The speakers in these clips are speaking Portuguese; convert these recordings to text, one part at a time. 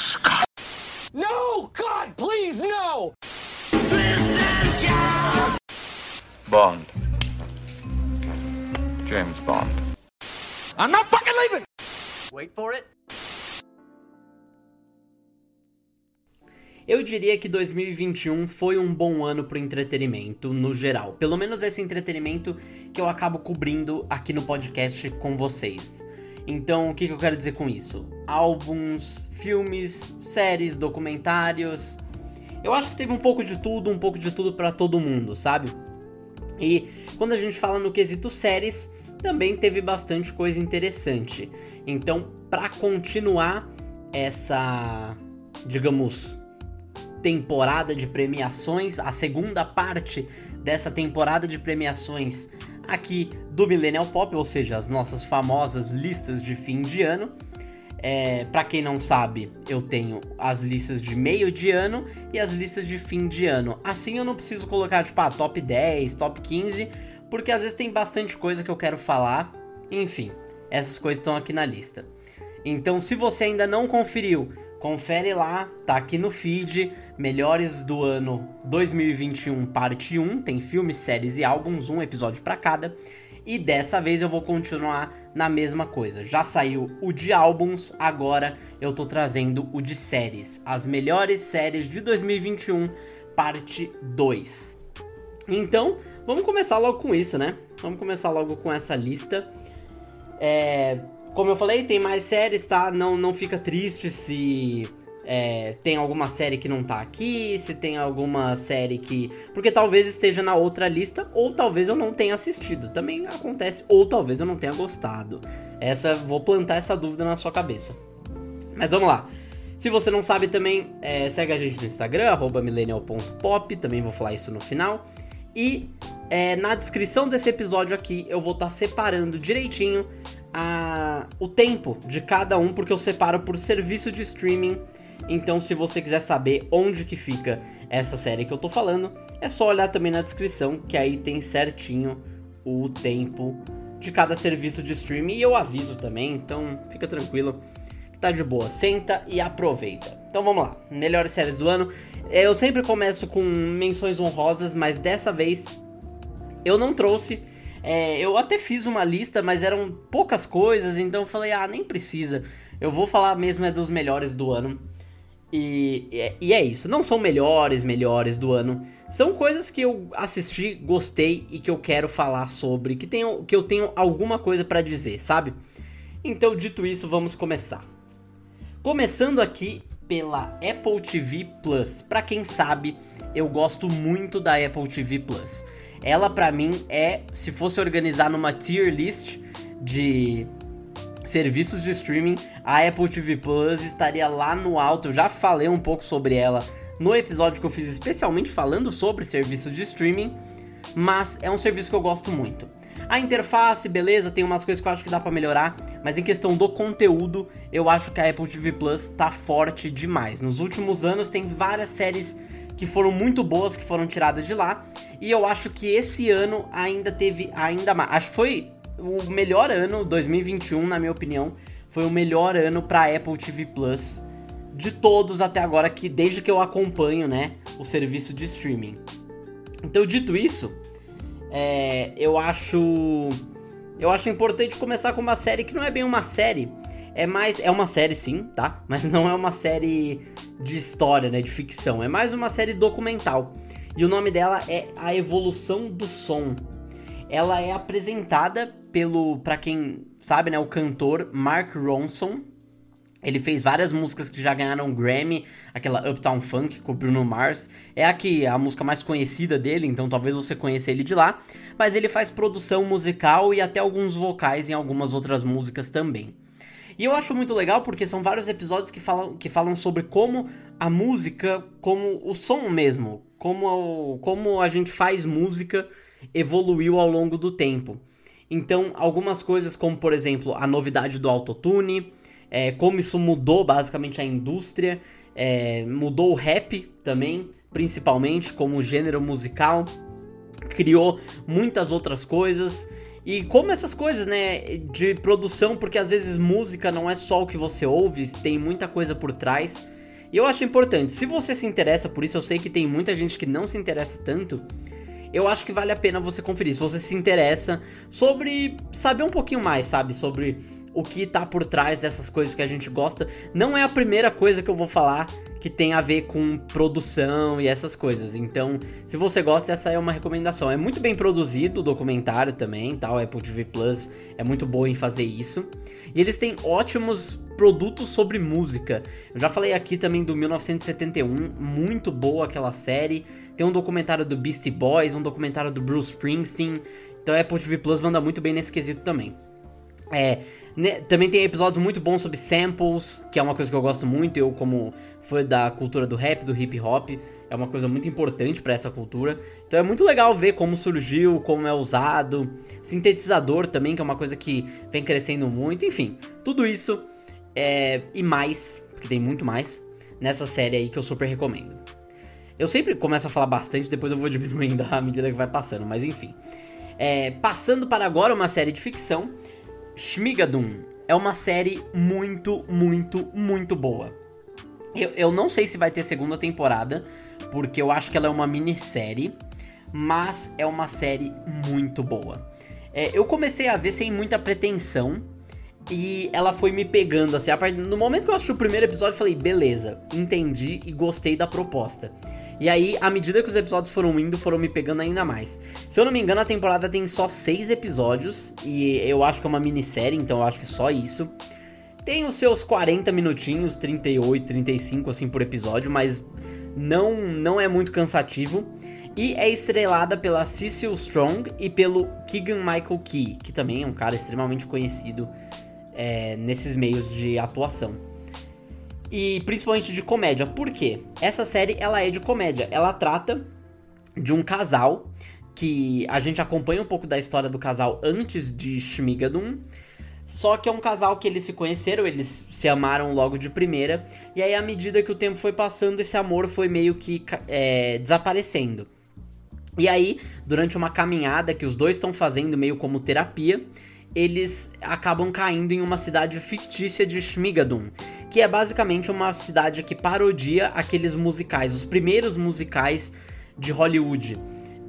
Scott. No! God, please, no! Bond. James Bond. I'm not fucking leaving! Wait for it. Eu diria que 2021 foi um bom ano pro entretenimento no geral. Pelo menos esse entretenimento que eu acabo cobrindo aqui no podcast com vocês. Então, o que, que eu quero dizer com isso? Álbuns, filmes, séries, documentários. Eu acho que teve um pouco de tudo, um pouco de tudo para todo mundo, sabe? E quando a gente fala no quesito séries, também teve bastante coisa interessante. Então, para continuar essa, digamos, temporada de premiações, a segunda parte dessa temporada de premiações aqui do Millennial Pop, ou seja, as nossas famosas listas de fim de ano. É, para quem não sabe, eu tenho as listas de meio de ano e as listas de fim de ano. Assim eu não preciso colocar tipo ah, top 10, top 15, porque às vezes tem bastante coisa que eu quero falar. Enfim, essas coisas estão aqui na lista. Então, se você ainda não conferiu, confere lá, tá aqui no feed. Melhores do ano 2021, parte 1. Tem filmes, séries e álbuns, um episódio para cada. E dessa vez eu vou continuar na mesma coisa. Já saiu o de álbuns, agora eu tô trazendo o de séries. As melhores séries de 2021, parte 2. Então, vamos começar logo com isso, né? Vamos começar logo com essa lista. É, como eu falei, tem mais séries, tá? Não, não fica triste se é, tem alguma série que não tá aqui, se tem alguma série que. Porque talvez esteja na outra lista, ou talvez eu não tenha assistido. Também acontece, ou talvez eu não tenha gostado. Essa, vou plantar essa dúvida na sua cabeça. Mas vamos lá. Se você não sabe também, é, segue a gente no Instagram, millennial.pop, também vou falar isso no final. E é, na descrição desse episódio aqui eu vou estar tá separando direitinho a, o tempo de cada um, porque eu separo por serviço de streaming. Então, se você quiser saber onde que fica essa série que eu tô falando, é só olhar também na descrição, que aí tem certinho o tempo de cada serviço de streaming. E eu aviso também, então fica tranquilo que tá de boa. Senta e aproveita. Então vamos lá, melhores séries do ano. Eu sempre começo com menções honrosas, mas dessa vez eu não trouxe é, eu até fiz uma lista, mas eram poucas coisas, então eu falei, ah, nem precisa. Eu vou falar mesmo é dos melhores do ano. E, e é isso. Não são melhores, melhores do ano. São coisas que eu assisti, gostei e que eu quero falar sobre, que, tenho, que eu tenho alguma coisa para dizer, sabe? Então, dito isso, vamos começar. Começando aqui pela Apple TV Plus. Para quem sabe, eu gosto muito da Apple TV Plus. Ela para mim é, se fosse organizar numa tier list de serviços de streaming, a Apple TV Plus estaria lá no alto. Eu já falei um pouco sobre ela no episódio que eu fiz especialmente falando sobre serviços de streaming, mas é um serviço que eu gosto muito. A interface, beleza, tem umas coisas que eu acho que dá para melhorar, mas em questão do conteúdo, eu acho que a Apple TV Plus tá forte demais. Nos últimos anos tem várias séries que foram muito boas que foram tiradas de lá. E eu acho que esse ano ainda teve ainda mais. Acho que foi o melhor ano, 2021, na minha opinião, foi o melhor ano para Apple TV Plus de todos até agora que desde que eu acompanho, né, o serviço de streaming. Então, dito isso, é, eu acho eu acho importante começar com uma série que não é bem uma série, é mais. É uma série sim, tá? Mas não é uma série de história, né? De ficção. É mais uma série documental. E o nome dela é A Evolução do Som. Ela é apresentada pelo, para quem sabe, né, o cantor Mark Ronson. Ele fez várias músicas que já ganharam Grammy, aquela Uptown Funk com o Bruno Mars. É aqui a música mais conhecida dele, então talvez você conheça ele de lá. Mas ele faz produção musical e até alguns vocais em algumas outras músicas também. E eu acho muito legal porque são vários episódios que falam, que falam sobre como a música, como o som mesmo, como, como a gente faz música evoluiu ao longo do tempo. Então, algumas coisas como, por exemplo, a novidade do autotune, é, como isso mudou basicamente a indústria, é, mudou o rap também, principalmente como gênero musical, criou muitas outras coisas E como essas coisas, né, de produção, porque às vezes música não é só o que você ouve, tem muita coisa por trás. E eu acho importante, se você se interessa por isso, eu sei que tem muita gente que não se interessa tanto, eu acho que vale a pena você conferir. Se você se interessa sobre saber um pouquinho mais, sabe, sobre o que tá por trás dessas coisas que a gente gosta. Não é a primeira coisa que eu vou falar que tem a ver com produção e essas coisas. Então, se você gosta, essa é uma recomendação. É muito bem produzido o documentário também, tal. Tá? Apple TV Plus é muito boa em fazer isso. E eles têm ótimos produtos sobre música. Eu já falei aqui também do 1971, muito boa aquela série. Tem um documentário do Beastie Boys, um documentário do Bruce Springsteen. Então, a Apple TV Plus manda muito bem nesse quesito também. É, né, também tem episódios muito bons sobre samples, que é uma coisa que eu gosto muito. Eu, como fã da cultura do rap, do hip hop, é uma coisa muito importante para essa cultura. Então é muito legal ver como surgiu, como é usado. Sintetizador também, que é uma coisa que vem crescendo muito. Enfim, tudo isso é, e mais, porque tem muito mais, nessa série aí que eu super recomendo. Eu sempre começo a falar bastante, depois eu vou diminuindo à medida que vai passando, mas enfim. É, passando para agora uma série de ficção Shmigadun é uma série muito, muito, muito boa. Eu, eu não sei se vai ter segunda temporada, porque eu acho que ela é uma minissérie, mas é uma série muito boa. É, eu comecei a ver sem muita pretensão, e ela foi me pegando, assim, a partir, no momento que eu assisti o primeiro episódio, eu falei, beleza, entendi e gostei da proposta. E aí, à medida que os episódios foram indo, foram me pegando ainda mais. Se eu não me engano, a temporada tem só seis episódios. E eu acho que é uma minissérie, então eu acho que só isso. Tem os seus 40 minutinhos, 38, 35 assim por episódio, mas não, não é muito cansativo. E é estrelada pela Cecil Strong e pelo Keegan Michael Key, que também é um cara extremamente conhecido é, nesses meios de atuação e principalmente de comédia. Por quê? Essa série ela é de comédia. Ela trata de um casal que a gente acompanha um pouco da história do casal antes de Shmigadun. Só que é um casal que eles se conheceram, eles se amaram logo de primeira. E aí, à medida que o tempo foi passando, esse amor foi meio que é, desaparecendo. E aí, durante uma caminhada que os dois estão fazendo, meio como terapia, eles acabam caindo em uma cidade fictícia de Shmigadun que é basicamente uma cidade que parodia aqueles musicais, os primeiros musicais de Hollywood.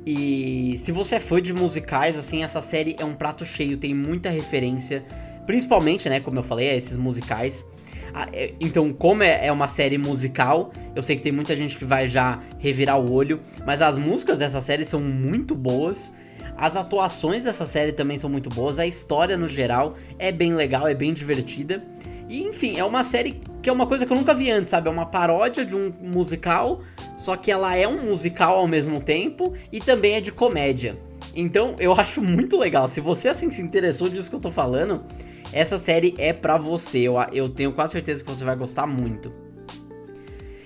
E se você é fã de musicais, assim, essa série é um prato cheio, tem muita referência, principalmente, né, como eu falei, a esses musicais. Ah, é, então, como é, é uma série musical, eu sei que tem muita gente que vai já revirar o olho, mas as músicas dessa série são muito boas. As atuações dessa série também são muito boas, a história no geral é bem legal, é bem divertida. E enfim, é uma série que é uma coisa que eu nunca vi antes, sabe? É uma paródia de um musical, só que ela é um musical ao mesmo tempo e também é de comédia. Então eu acho muito legal. Se você assim se interessou disso que eu tô falando, essa série é pra você. Eu, eu tenho quase certeza que você vai gostar muito.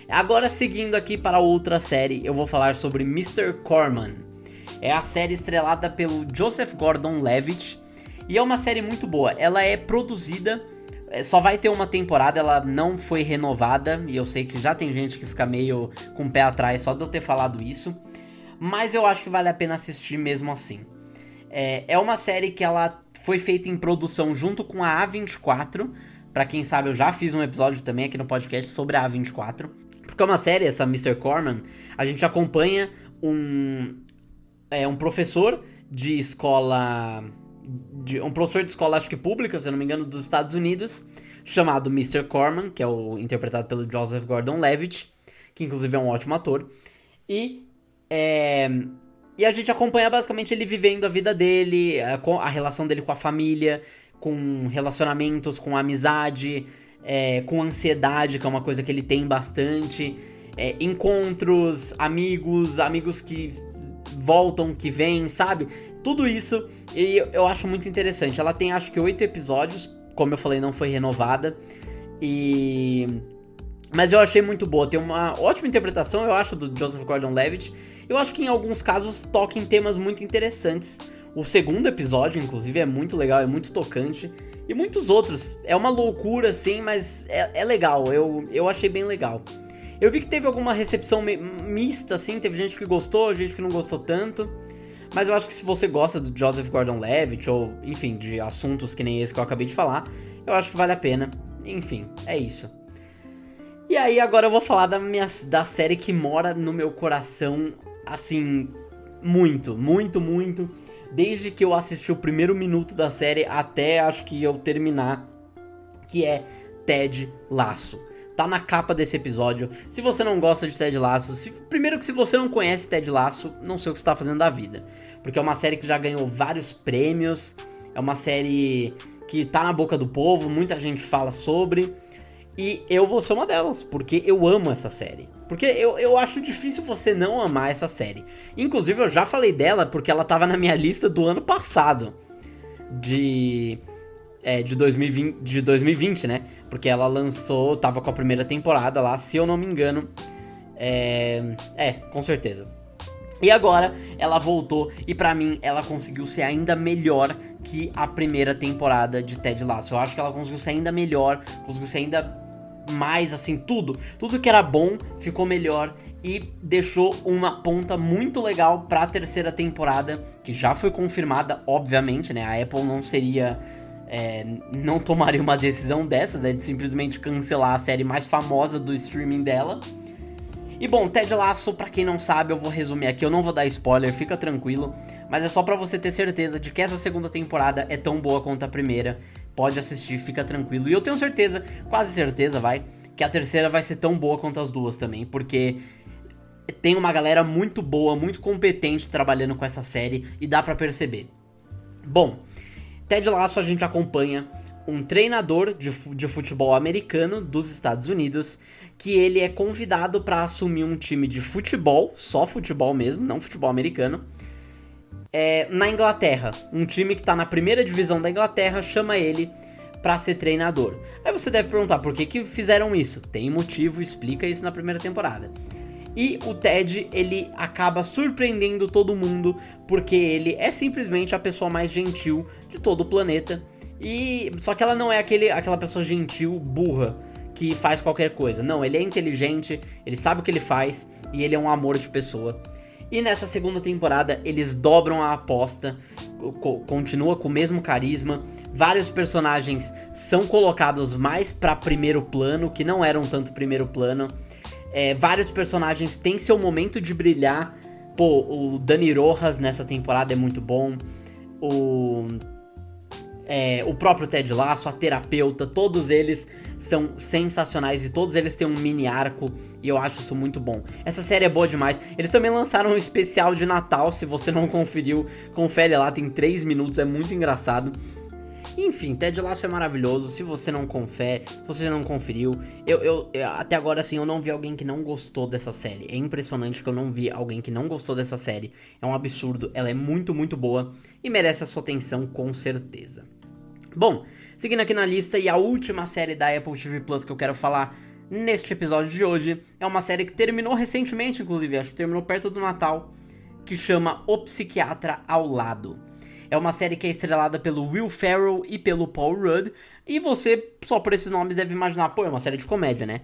Agora seguindo aqui para outra série, eu vou falar sobre Mr. Corman. É a série estrelada pelo Joseph Gordon-Levitt e é uma série muito boa. Ela é produzida só vai ter uma temporada, ela não foi renovada, e eu sei que já tem gente que fica meio com o pé atrás só de eu ter falado isso, mas eu acho que vale a pena assistir mesmo assim. É, é uma série que ela foi feita em produção junto com a A24, para quem sabe eu já fiz um episódio também aqui no podcast sobre a A24, porque é uma série, essa Mr. Corman, a gente acompanha um, é, um professor de escola de um professor de escola, acho que pública, se eu não me engano, dos Estados Unidos, chamado Mr. Corman, que é o interpretado pelo Joseph Gordon-Levitt, que inclusive é um ótimo ator. E é, e a gente acompanha basicamente ele vivendo a vida dele, a, a relação dele com a família, com relacionamentos, com amizade, é, com ansiedade, que é uma coisa que ele tem bastante, é, encontros, amigos, amigos que voltam, que vêm, sabe? Tudo isso e eu acho muito interessante. Ela tem acho que oito episódios, como eu falei, não foi renovada. E. Mas eu achei muito boa. Tem uma ótima interpretação, eu acho, do Joseph Gordon-Levitt. Eu acho que em alguns casos toca em temas muito interessantes. O segundo episódio, inclusive, é muito legal, é muito tocante. E muitos outros. É uma loucura, sim, mas é, é legal. Eu, eu achei bem legal. Eu vi que teve alguma recepção mista, assim. Teve gente que gostou, gente que não gostou tanto. Mas eu acho que se você gosta do Joseph Gordon-Levitt ou, enfim, de assuntos que nem esse que eu acabei de falar, eu acho que vale a pena. Enfim, é isso. E aí agora eu vou falar da minha da série que mora no meu coração assim muito, muito, muito, desde que eu assisti o primeiro minuto da série até acho que eu terminar, que é Ted Laço. Tá na capa desse episódio. Se você não gosta de Ted Laço, se, primeiro que se você não conhece Ted Laço, não sei o que você tá fazendo da vida. Porque é uma série que já ganhou vários prêmios, é uma série que tá na boca do povo, muita gente fala sobre. E eu vou ser uma delas, porque eu amo essa série. Porque eu, eu acho difícil você não amar essa série. Inclusive, eu já falei dela porque ela tava na minha lista do ano passado. De. É, de 2020, de 2020, né? Porque ela lançou, tava com a primeira temporada lá, se eu não me engano. É, é com certeza. E agora ela voltou e para mim ela conseguiu ser ainda melhor que a primeira temporada de Ted Lasso. Eu acho que ela conseguiu ser ainda melhor, conseguiu ser ainda mais, assim, tudo. Tudo que era bom ficou melhor e deixou uma ponta muito legal para a terceira temporada, que já foi confirmada, obviamente, né? A Apple não seria. É, não tomaria uma decisão dessas, né? De simplesmente cancelar a série mais famosa do streaming dela. E bom, Ted Lasso, pra quem não sabe, eu vou resumir aqui, eu não vou dar spoiler, fica tranquilo. Mas é só para você ter certeza de que essa segunda temporada é tão boa quanto a primeira pode assistir, fica tranquilo. E eu tenho certeza, quase certeza, vai, que a terceira vai ser tão boa quanto as duas também, porque tem uma galera muito boa, muito competente trabalhando com essa série e dá para perceber. Bom, Ted Lasso a gente acompanha um treinador de, de futebol americano dos Estados Unidos que ele é convidado para assumir um time de futebol, só futebol mesmo, não futebol americano, é, na Inglaterra. Um time que está na primeira divisão da Inglaterra chama ele para ser treinador. Aí você deve perguntar por que, que fizeram isso. Tem motivo, explica isso na primeira temporada. E o Ted, ele acaba surpreendendo todo mundo porque ele é simplesmente a pessoa mais gentil de todo o planeta. E só que ela não é aquele, aquela pessoa gentil burra que faz qualquer coisa. Não, ele é inteligente, ele sabe o que ele faz e ele é um amor de pessoa. E nessa segunda temporada eles dobram a aposta, co continua com o mesmo carisma. Vários personagens são colocados mais para primeiro plano, que não eram tanto primeiro plano. É, vários personagens têm seu momento de brilhar. Pô, o Dani Rojas nessa temporada é muito bom. O é, o próprio Ted Lasso, a terapeuta, todos eles são sensacionais e todos eles têm um mini arco e eu acho isso muito bom. Essa série é boa demais. Eles também lançaram um especial de Natal, se você não conferiu, confere lá, tem 3 minutos, é muito engraçado. Enfim, Ted Lasso é maravilhoso. Se você não confere, se você não conferiu, eu, eu, eu, até agora assim eu não vi alguém que não gostou dessa série. É impressionante que eu não vi alguém que não gostou dessa série. É um absurdo. Ela é muito, muito boa e merece a sua atenção com certeza. Bom, seguindo aqui na lista, e a última série da Apple TV Plus que eu quero falar neste episódio de hoje é uma série que terminou recentemente, inclusive, acho que terminou perto do Natal, que chama O Psiquiatra ao Lado. É uma série que é estrelada pelo Will Ferrell e pelo Paul Rudd, e você, só por esses nomes, deve imaginar, pô, é uma série de comédia, né?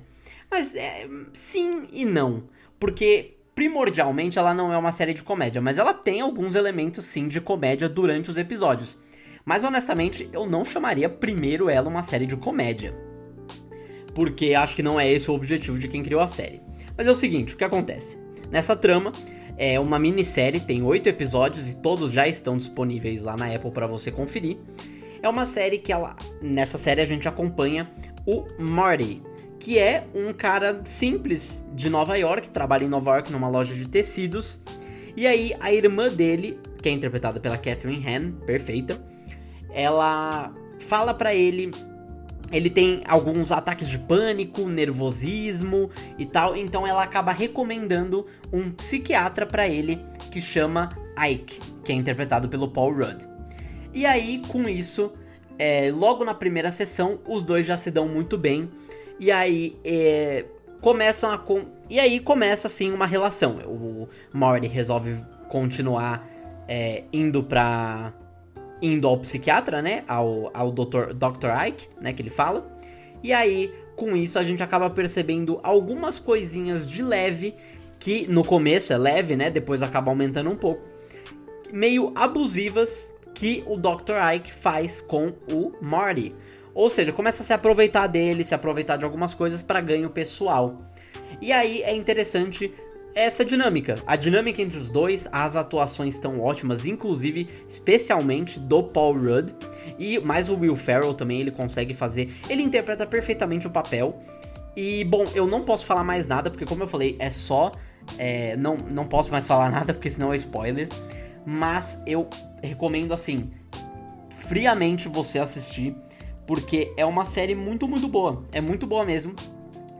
Mas é, sim e não, porque primordialmente ela não é uma série de comédia, mas ela tem alguns elementos sim de comédia durante os episódios. Mas honestamente, eu não chamaria primeiro ela uma série de comédia. Porque acho que não é esse o objetivo de quem criou a série. Mas é o seguinte, o que acontece? Nessa trama, é uma minissérie, tem oito episódios e todos já estão disponíveis lá na Apple para você conferir. É uma série que ela, nessa série a gente acompanha o Marty, que é um cara simples de Nova York, trabalha em Nova York numa loja de tecidos. E aí a irmã dele, que é interpretada pela Catherine Han, perfeita, ela fala para ele ele tem alguns ataques de pânico, nervosismo e tal, então ela acaba recomendando um psiquiatra para ele que chama Ike, que é interpretado pelo Paul Rudd. E aí, com isso, é, logo na primeira sessão, os dois já se dão muito bem. E aí é, começam a. Com... E aí começa assim uma relação. O Morty resolve continuar é, indo pra indo ao psiquiatra, né? Ao, ao Dr. Dr. Ike, né? Que ele fala. E aí, com isso, a gente acaba percebendo algumas coisinhas de leve, que no começo é leve, né? Depois acaba aumentando um pouco. meio abusivas que o Dr. Ike faz com o Marty. Ou seja, começa a se aproveitar dele, se aproveitar de algumas coisas para ganho pessoal. E aí é interessante essa dinâmica. A dinâmica entre os dois, as atuações estão ótimas, inclusive, especialmente do Paul Rudd. E mais o Will Ferrell também, ele consegue fazer. Ele interpreta perfeitamente o papel. E, bom, eu não posso falar mais nada, porque como eu falei, é só. É, não, não posso mais falar nada, porque senão é spoiler. Mas eu recomendo, assim, friamente você assistir porque é uma série muito, muito boa. É muito boa mesmo.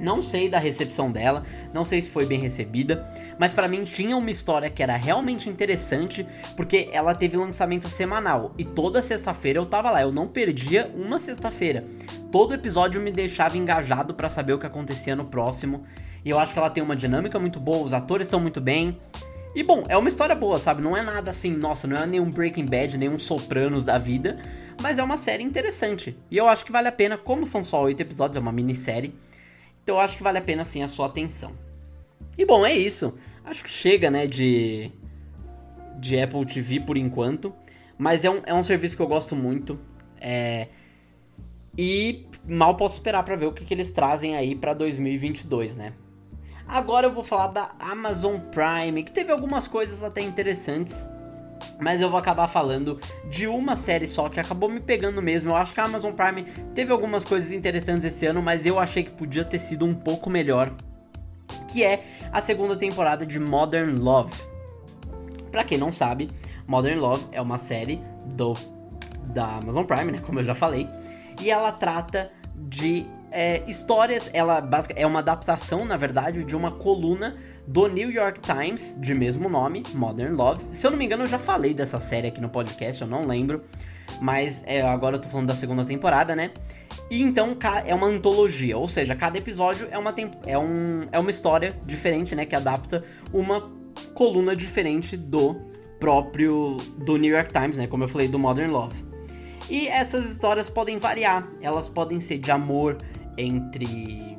Não sei da recepção dela, não sei se foi bem recebida, mas para mim tinha uma história que era realmente interessante, porque ela teve lançamento semanal e toda sexta-feira eu tava lá, eu não perdia uma sexta-feira. Todo episódio me deixava engajado para saber o que acontecia no próximo. E eu acho que ela tem uma dinâmica muito boa, os atores estão muito bem. E bom, é uma história boa, sabe? Não é nada assim, nossa, não é nenhum Breaking Bad, nenhum Sopranos da vida, mas é uma série interessante. E eu acho que vale a pena, como são só oito episódios, é uma minissérie, então eu acho que vale a pena sim a sua atenção. E bom, é isso. Acho que chega, né, de, de Apple TV por enquanto. Mas é um, é um serviço que eu gosto muito. É, e mal posso esperar para ver o que, que eles trazem aí para 2022, né? Agora eu vou falar da Amazon Prime, que teve algumas coisas até interessantes mas eu vou acabar falando de uma série só que acabou me pegando mesmo. Eu acho que a Amazon Prime teve algumas coisas interessantes esse ano, mas eu achei que podia ter sido um pouco melhor. Que é a segunda temporada de Modern Love. Pra quem não sabe, Modern Love é uma série do da Amazon Prime, né? Como eu já falei. E ela trata de é, histórias. Ela é uma adaptação, na verdade, de uma coluna do New York Times, de mesmo nome, Modern Love. Se eu não me engano, eu já falei dessa série aqui no podcast, eu não lembro. Mas é, agora eu tô falando da segunda temporada, né? E então é uma antologia, ou seja, cada episódio é uma, é um, é uma história diferente, né? Que adapta uma coluna diferente do próprio do New York Times, né? Como eu falei, do Modern Love. E essas histórias podem variar, elas podem ser de amor entre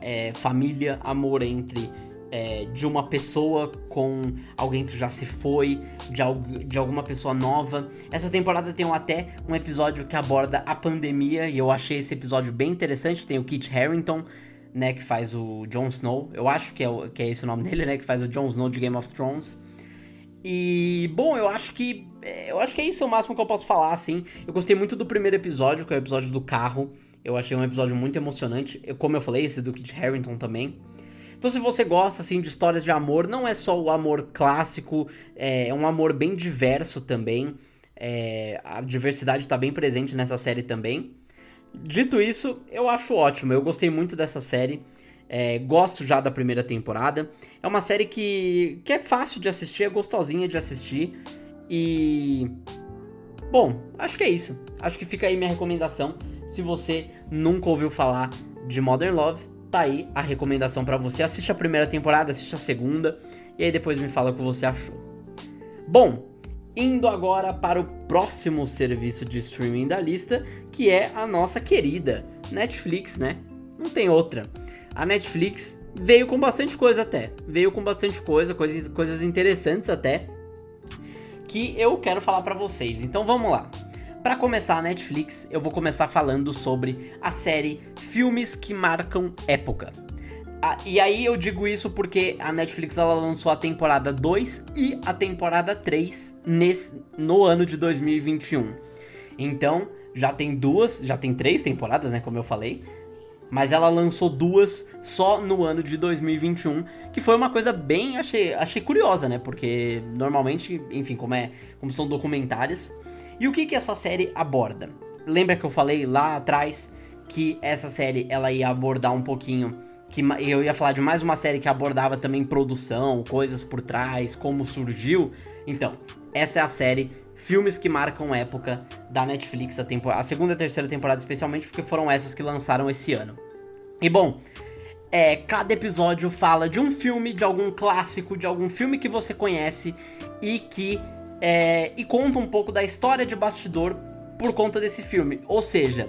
é, família, amor entre é, de uma pessoa com alguém que já se foi, de, de alguma pessoa nova. Essa temporada tem até um episódio que aborda a pandemia e eu achei esse episódio bem interessante. Tem o Kit Harington, né, que faz o Jon Snow. Eu acho que é, o, que é esse o nome dele, né, que faz o Jon Snow de Game of Thrones. E, bom, eu acho que. Eu acho que é isso o máximo que eu posso falar, assim. Eu gostei muito do primeiro episódio, que é o episódio do carro. Eu achei um episódio muito emocionante. Eu, como eu falei, esse do Kit Harington também. Então, se você gosta assim de histórias de amor, não é só o amor clássico, é, é um amor bem diverso também. É, a diversidade está bem presente nessa série também. Dito isso, eu acho ótimo. Eu gostei muito dessa série. É, gosto já da primeira temporada. É uma série que, que é fácil de assistir, é gostosinha de assistir. E. Bom, acho que é isso. Acho que fica aí minha recomendação. Se você nunca ouviu falar de Modern Love, tá aí a recomendação para você. Assiste a primeira temporada, assiste a segunda e aí depois me fala o que você achou. Bom, indo agora para o próximo serviço de streaming da lista, que é a nossa querida Netflix, né? Não tem outra. A Netflix veio com bastante coisa até. Veio com bastante coisa, coisas, coisas interessantes até. Que eu quero falar para vocês. Então vamos lá. Para começar a Netflix, eu vou começar falando sobre a série Filmes que Marcam Época. Ah, e aí eu digo isso porque a Netflix ela lançou a temporada 2 e a temporada 3 nesse, no ano de 2021. Então, já tem duas, já tem três temporadas, né, como eu falei. Mas ela lançou duas só no ano de 2021, que foi uma coisa bem, achei, achei curiosa, né? Porque normalmente, enfim, como é, como são documentários, e o que, que essa série aborda? Lembra que eu falei lá atrás que essa série ela ia abordar um pouquinho que eu ia falar de mais uma série que abordava também produção, coisas por trás, como surgiu. Então, essa é a série Filmes que marcam época da Netflix, a, a segunda e terceira temporada especialmente, porque foram essas que lançaram esse ano. E bom, é, cada episódio fala de um filme, de algum clássico, de algum filme que você conhece e que é, e conta um pouco da história de bastidor por conta desse filme. Ou seja,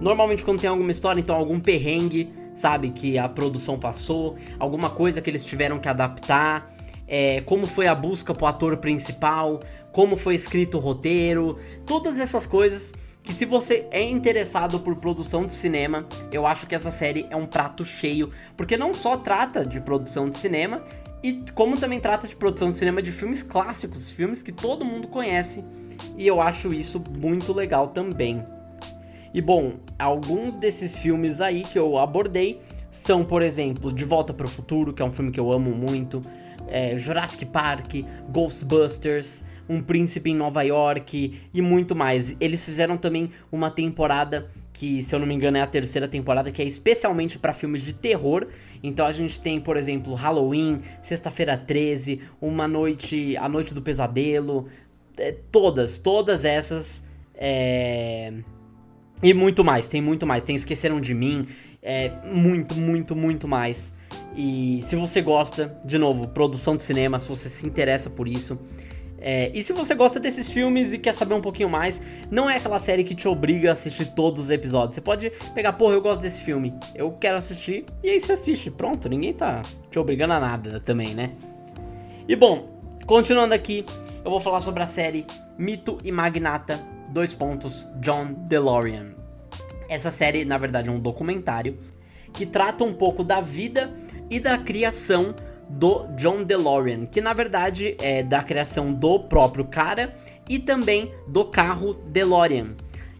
normalmente quando tem alguma história, então algum perrengue, sabe, que a produção passou, alguma coisa que eles tiveram que adaptar. é, como foi a busca pro ator principal, como foi escrito o roteiro, todas essas coisas que se você é interessado por produção de cinema, eu acho que essa série é um prato cheio, porque não só trata de produção de cinema, e como também trata de produção de cinema de filmes clássicos, filmes que todo mundo conhece, e eu acho isso muito legal também. E bom, alguns desses filmes aí que eu abordei são, por exemplo, De Volta para o Futuro, que é um filme que eu amo muito, é, Jurassic Park, Ghostbusters, Um Príncipe em Nova York e muito mais. Eles fizeram também uma temporada que, se eu não me engano, é a terceira temporada, que é especialmente para filmes de terror. Então a gente tem, por exemplo, Halloween, Sexta-feira 13, Uma Noite, A Noite do Pesadelo, é, todas, todas essas. É... E muito mais, tem muito mais. Tem Esqueceram de Mim, é, muito, muito, muito mais. E se você gosta, de novo, produção de cinema, se você se interessa por isso. É, e se você gosta desses filmes e quer saber um pouquinho mais, não é aquela série que te obriga a assistir todos os episódios. Você pode pegar, porra, eu gosto desse filme, eu quero assistir, e aí você assiste. Pronto, ninguém tá te obrigando a nada também, né? E bom, continuando aqui, eu vou falar sobre a série Mito e Magnata, dois pontos, John DeLorean. Essa série, na verdade, é um documentário que trata um pouco da vida e da criação do John DeLorean, que na verdade é da criação do próprio cara e também do carro DeLorean.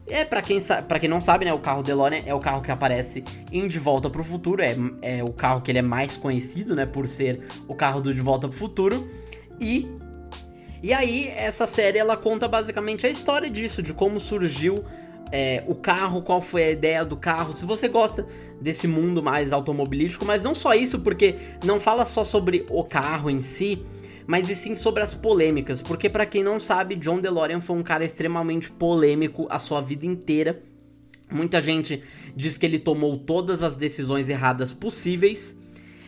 É para quem para quem não sabe, né, o carro DeLorean é o carro que aparece em De Volta para o Futuro, é, é o carro que ele é mais conhecido, né, por ser o carro do De Volta para o Futuro. E e aí essa série ela conta basicamente a história disso, de como surgiu é, o carro, qual foi a ideia do carro. Se você gosta desse mundo mais automobilístico, mas não só isso, porque não fala só sobre o carro em si, mas e sim sobre as polêmicas. Porque para quem não sabe, John DeLorean foi um cara extremamente polêmico a sua vida inteira. Muita gente diz que ele tomou todas as decisões erradas possíveis.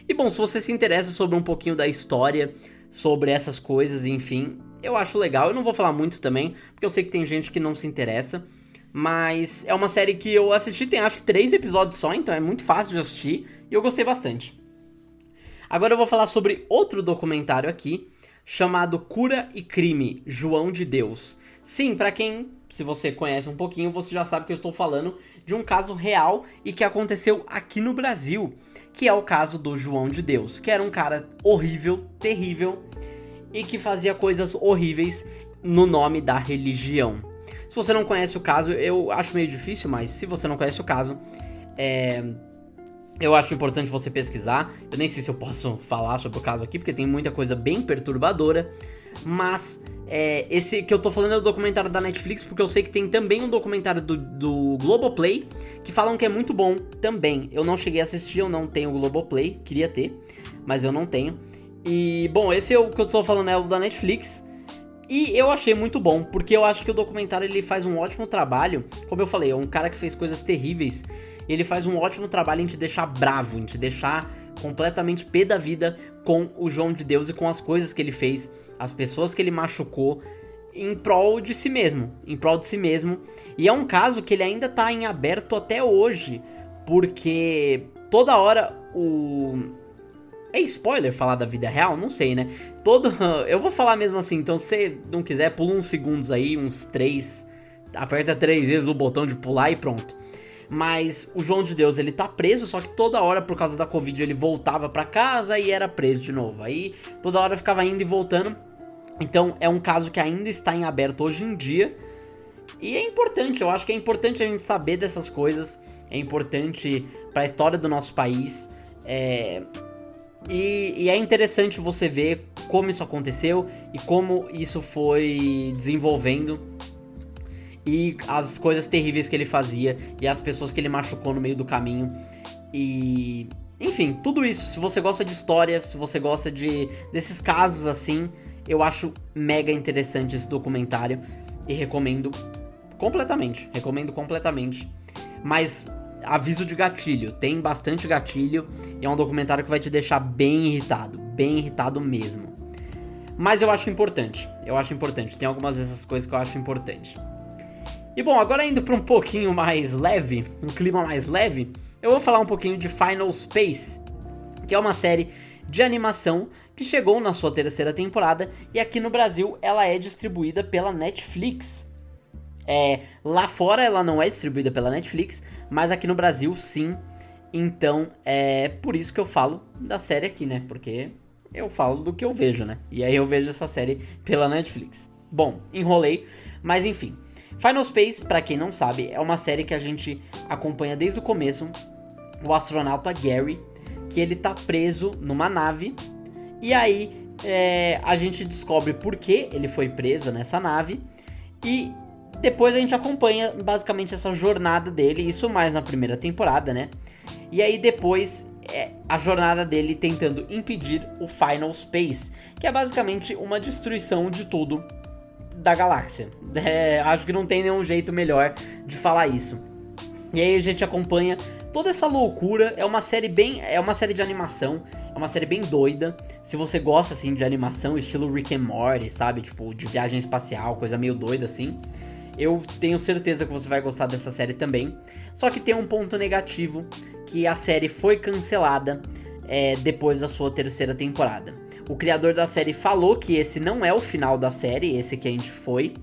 E bom, se você se interessa sobre um pouquinho da história, sobre essas coisas, enfim, eu acho legal. Eu não vou falar muito também, porque eu sei que tem gente que não se interessa. Mas é uma série que eu assisti, tem acho que três episódios só, então é muito fácil de assistir e eu gostei bastante. Agora eu vou falar sobre outro documentário aqui, chamado Cura e Crime, João de Deus. Sim, para quem, se você conhece um pouquinho, você já sabe que eu estou falando de um caso real e que aconteceu aqui no Brasil, que é o caso do João de Deus, que era um cara horrível, terrível e que fazia coisas horríveis no nome da religião. Se você não conhece o caso, eu acho meio difícil, mas se você não conhece o caso, é... eu acho importante você pesquisar. Eu nem sei se eu posso falar sobre o caso aqui, porque tem muita coisa bem perturbadora. Mas é, esse que eu tô falando é o documentário da Netflix, porque eu sei que tem também um documentário do, do Globoplay que falam que é muito bom também. Eu não cheguei a assistir, eu não tenho o Globoplay, queria ter, mas eu não tenho. E, bom, esse é o que eu tô falando é o da Netflix. E eu achei muito bom, porque eu acho que o documentário ele faz um ótimo trabalho. Como eu falei, é um cara que fez coisas terríveis. Ele faz um ótimo trabalho em te deixar bravo, em te deixar completamente pé da vida com o João de Deus e com as coisas que ele fez, as pessoas que ele machucou em prol de si mesmo, em prol de si mesmo. E é um caso que ele ainda tá em aberto até hoje, porque toda hora o é spoiler falar da vida real? Não sei, né? Todo. Eu vou falar mesmo assim, então se você não quiser, pula uns segundos aí, uns três. Aperta três vezes o botão de pular e pronto. Mas o João de Deus, ele tá preso, só que toda hora, por causa da Covid, ele voltava para casa e era preso de novo. Aí toda hora ficava indo e voltando. Então é um caso que ainda está em aberto hoje em dia. E é importante, eu acho que é importante a gente saber dessas coisas. É importante para a história do nosso país. É, e, e, é interessante você ver como isso aconteceu e como isso foi desenvolvendo. E as coisas terríveis que ele fazia e as pessoas que ele machucou no meio do caminho. E. Enfim, tudo isso. Se você gosta de história, se você gosta de desses casos assim, eu acho mega interessante esse documentário e recomendo completamente. Recomendo completamente. Mas aviso de gatilho, tem bastante gatilho e é um documentário que vai te deixar bem irritado, bem irritado mesmo. Mas eu acho importante, eu acho importante, tem algumas dessas coisas que eu acho importante. E bom, agora indo para um pouquinho mais leve, um clima mais leve, eu vou falar um pouquinho de Final Space, que é uma série de animação que chegou na sua terceira temporada e aqui no Brasil ela é distribuída pela Netflix. É, lá fora ela não é distribuída pela Netflix, mas aqui no Brasil sim. Então é por isso que eu falo da série aqui, né? Porque eu falo do que eu vejo, né? E aí eu vejo essa série pela Netflix. Bom, enrolei, mas enfim. Final Space, para quem não sabe, é uma série que a gente acompanha desde o começo. O astronauta Gary, que ele tá preso numa nave. E aí é, a gente descobre por que ele foi preso nessa nave. E depois a gente acompanha basicamente essa jornada dele, isso mais na primeira temporada, né? E aí depois é a jornada dele tentando impedir o Final Space, que é basicamente uma destruição de tudo da galáxia. É, acho que não tem nenhum jeito melhor de falar isso. E aí a gente acompanha toda essa loucura. É uma série bem, é uma série de animação, é uma série bem doida. Se você gosta assim de animação, estilo Rick and Morty, sabe, tipo de viagem espacial, coisa meio doida assim. Eu tenho certeza que você vai gostar dessa série também. Só que tem um ponto negativo que a série foi cancelada é, depois da sua terceira temporada. O criador da série falou que esse não é o final da série, esse que a gente foi,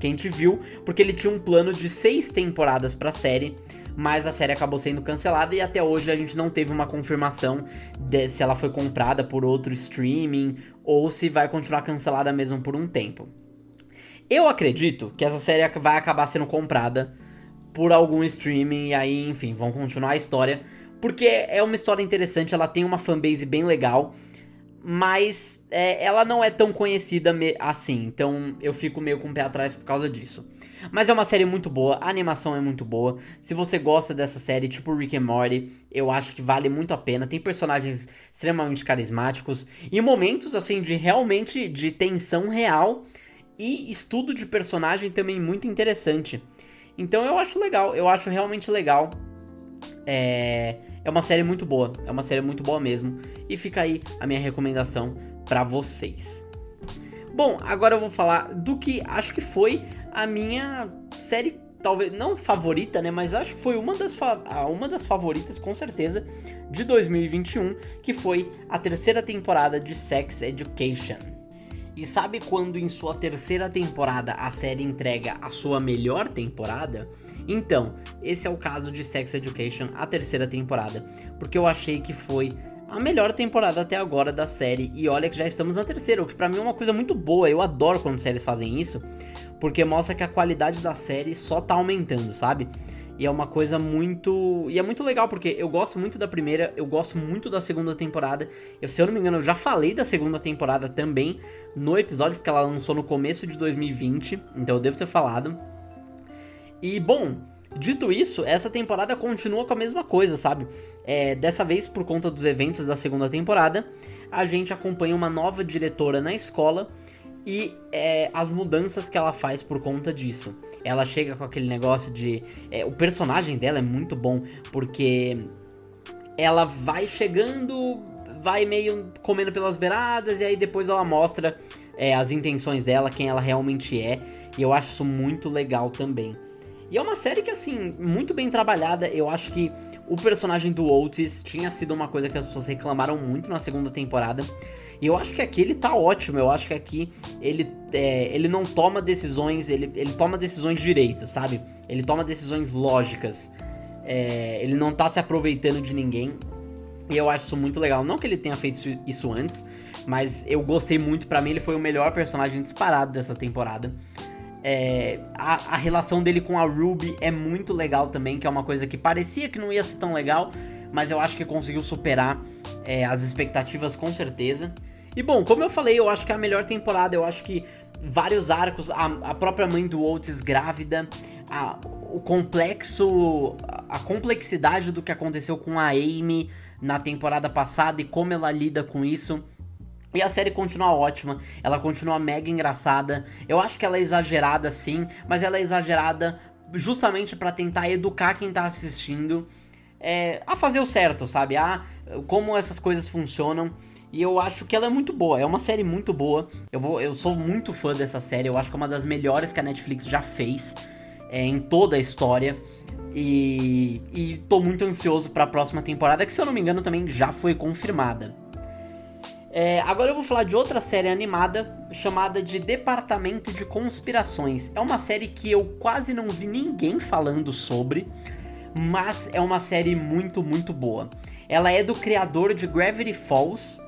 que a gente viu, porque ele tinha um plano de seis temporadas para a série, mas a série acabou sendo cancelada e até hoje a gente não teve uma confirmação de se ela foi comprada por outro streaming ou se vai continuar cancelada mesmo por um tempo. Eu acredito que essa série vai acabar sendo comprada por algum streaming e aí, enfim, vão continuar a história, porque é uma história interessante, ela tem uma fanbase bem legal mas é, ela não é tão conhecida assim, então eu fico meio com o pé atrás por causa disso. Mas é uma série muito boa, a animação é muito boa. Se você gosta dessa série, tipo Rick and Morty, eu acho que vale muito a pena. Tem personagens extremamente carismáticos e momentos assim de realmente de tensão real e estudo de personagem também muito interessante. Então eu acho legal, eu acho realmente legal. É, é uma série muito boa, é uma série muito boa mesmo. E fica aí a minha recomendação para vocês. Bom, agora eu vou falar do que acho que foi a minha série, talvez não favorita, né? Mas acho que foi uma das, uma das favoritas, com certeza, de 2021, que foi a terceira temporada de Sex Education. E sabe quando em sua terceira temporada a série entrega a sua melhor temporada? Então, esse é o caso de Sex Education, a terceira temporada, porque eu achei que foi a melhor temporada até agora da série e olha que já estamos na terceira, o que para mim é uma coisa muito boa. Eu adoro quando séries fazem isso, porque mostra que a qualidade da série só tá aumentando, sabe? E é uma coisa muito. E é muito legal, porque eu gosto muito da primeira, eu gosto muito da segunda temporada. Eu, se eu não me engano, eu já falei da segunda temporada também no episódio, porque ela lançou no começo de 2020, então eu devo ter falado. E bom, dito isso, essa temporada continua com a mesma coisa, sabe? É, dessa vez, por conta dos eventos da segunda temporada, a gente acompanha uma nova diretora na escola e é, as mudanças que ela faz por conta disso. Ela chega com aquele negócio de. É, o personagem dela é muito bom, porque ela vai chegando, vai meio comendo pelas beiradas, e aí depois ela mostra é, as intenções dela, quem ela realmente é, e eu acho isso muito legal também. E é uma série que, assim, muito bem trabalhada. Eu acho que o personagem do Otis tinha sido uma coisa que as pessoas reclamaram muito na segunda temporada. E eu acho que aqui ele tá ótimo. Eu acho que aqui ele, é, ele não toma decisões, ele, ele toma decisões direito, sabe? Ele toma decisões lógicas. É, ele não tá se aproveitando de ninguém. E eu acho isso muito legal. Não que ele tenha feito isso antes, mas eu gostei muito. para mim, ele foi o melhor personagem disparado dessa temporada. É, a, a, relação dele com a Ruby é muito legal também, que é uma coisa que parecia que não ia ser tão legal, mas eu acho que conseguiu superar é, as expectativas com certeza. E bom, como eu falei, eu acho que é a melhor temporada, eu acho que vários arcos, a, a própria mãe do Otis grávida, a, o complexo, a complexidade do que aconteceu com a Amy na temporada passada e como ela lida com isso e a série continua ótima, ela continua mega engraçada. Eu acho que ela é exagerada sim, mas ela é exagerada justamente para tentar educar quem tá assistindo é, a fazer o certo, sabe? A como essas coisas funcionam. E eu acho que ela é muito boa, é uma série muito boa. Eu, vou, eu sou muito fã dessa série, eu acho que é uma das melhores que a Netflix já fez é, em toda a história. E, e tô muito ansioso para a próxima temporada, que se eu não me engano também já foi confirmada. É, agora eu vou falar de outra série animada chamada de Departamento de Conspirações. É uma série que eu quase não vi ninguém falando sobre, mas é uma série muito, muito boa. Ela é do criador de Gravity Falls,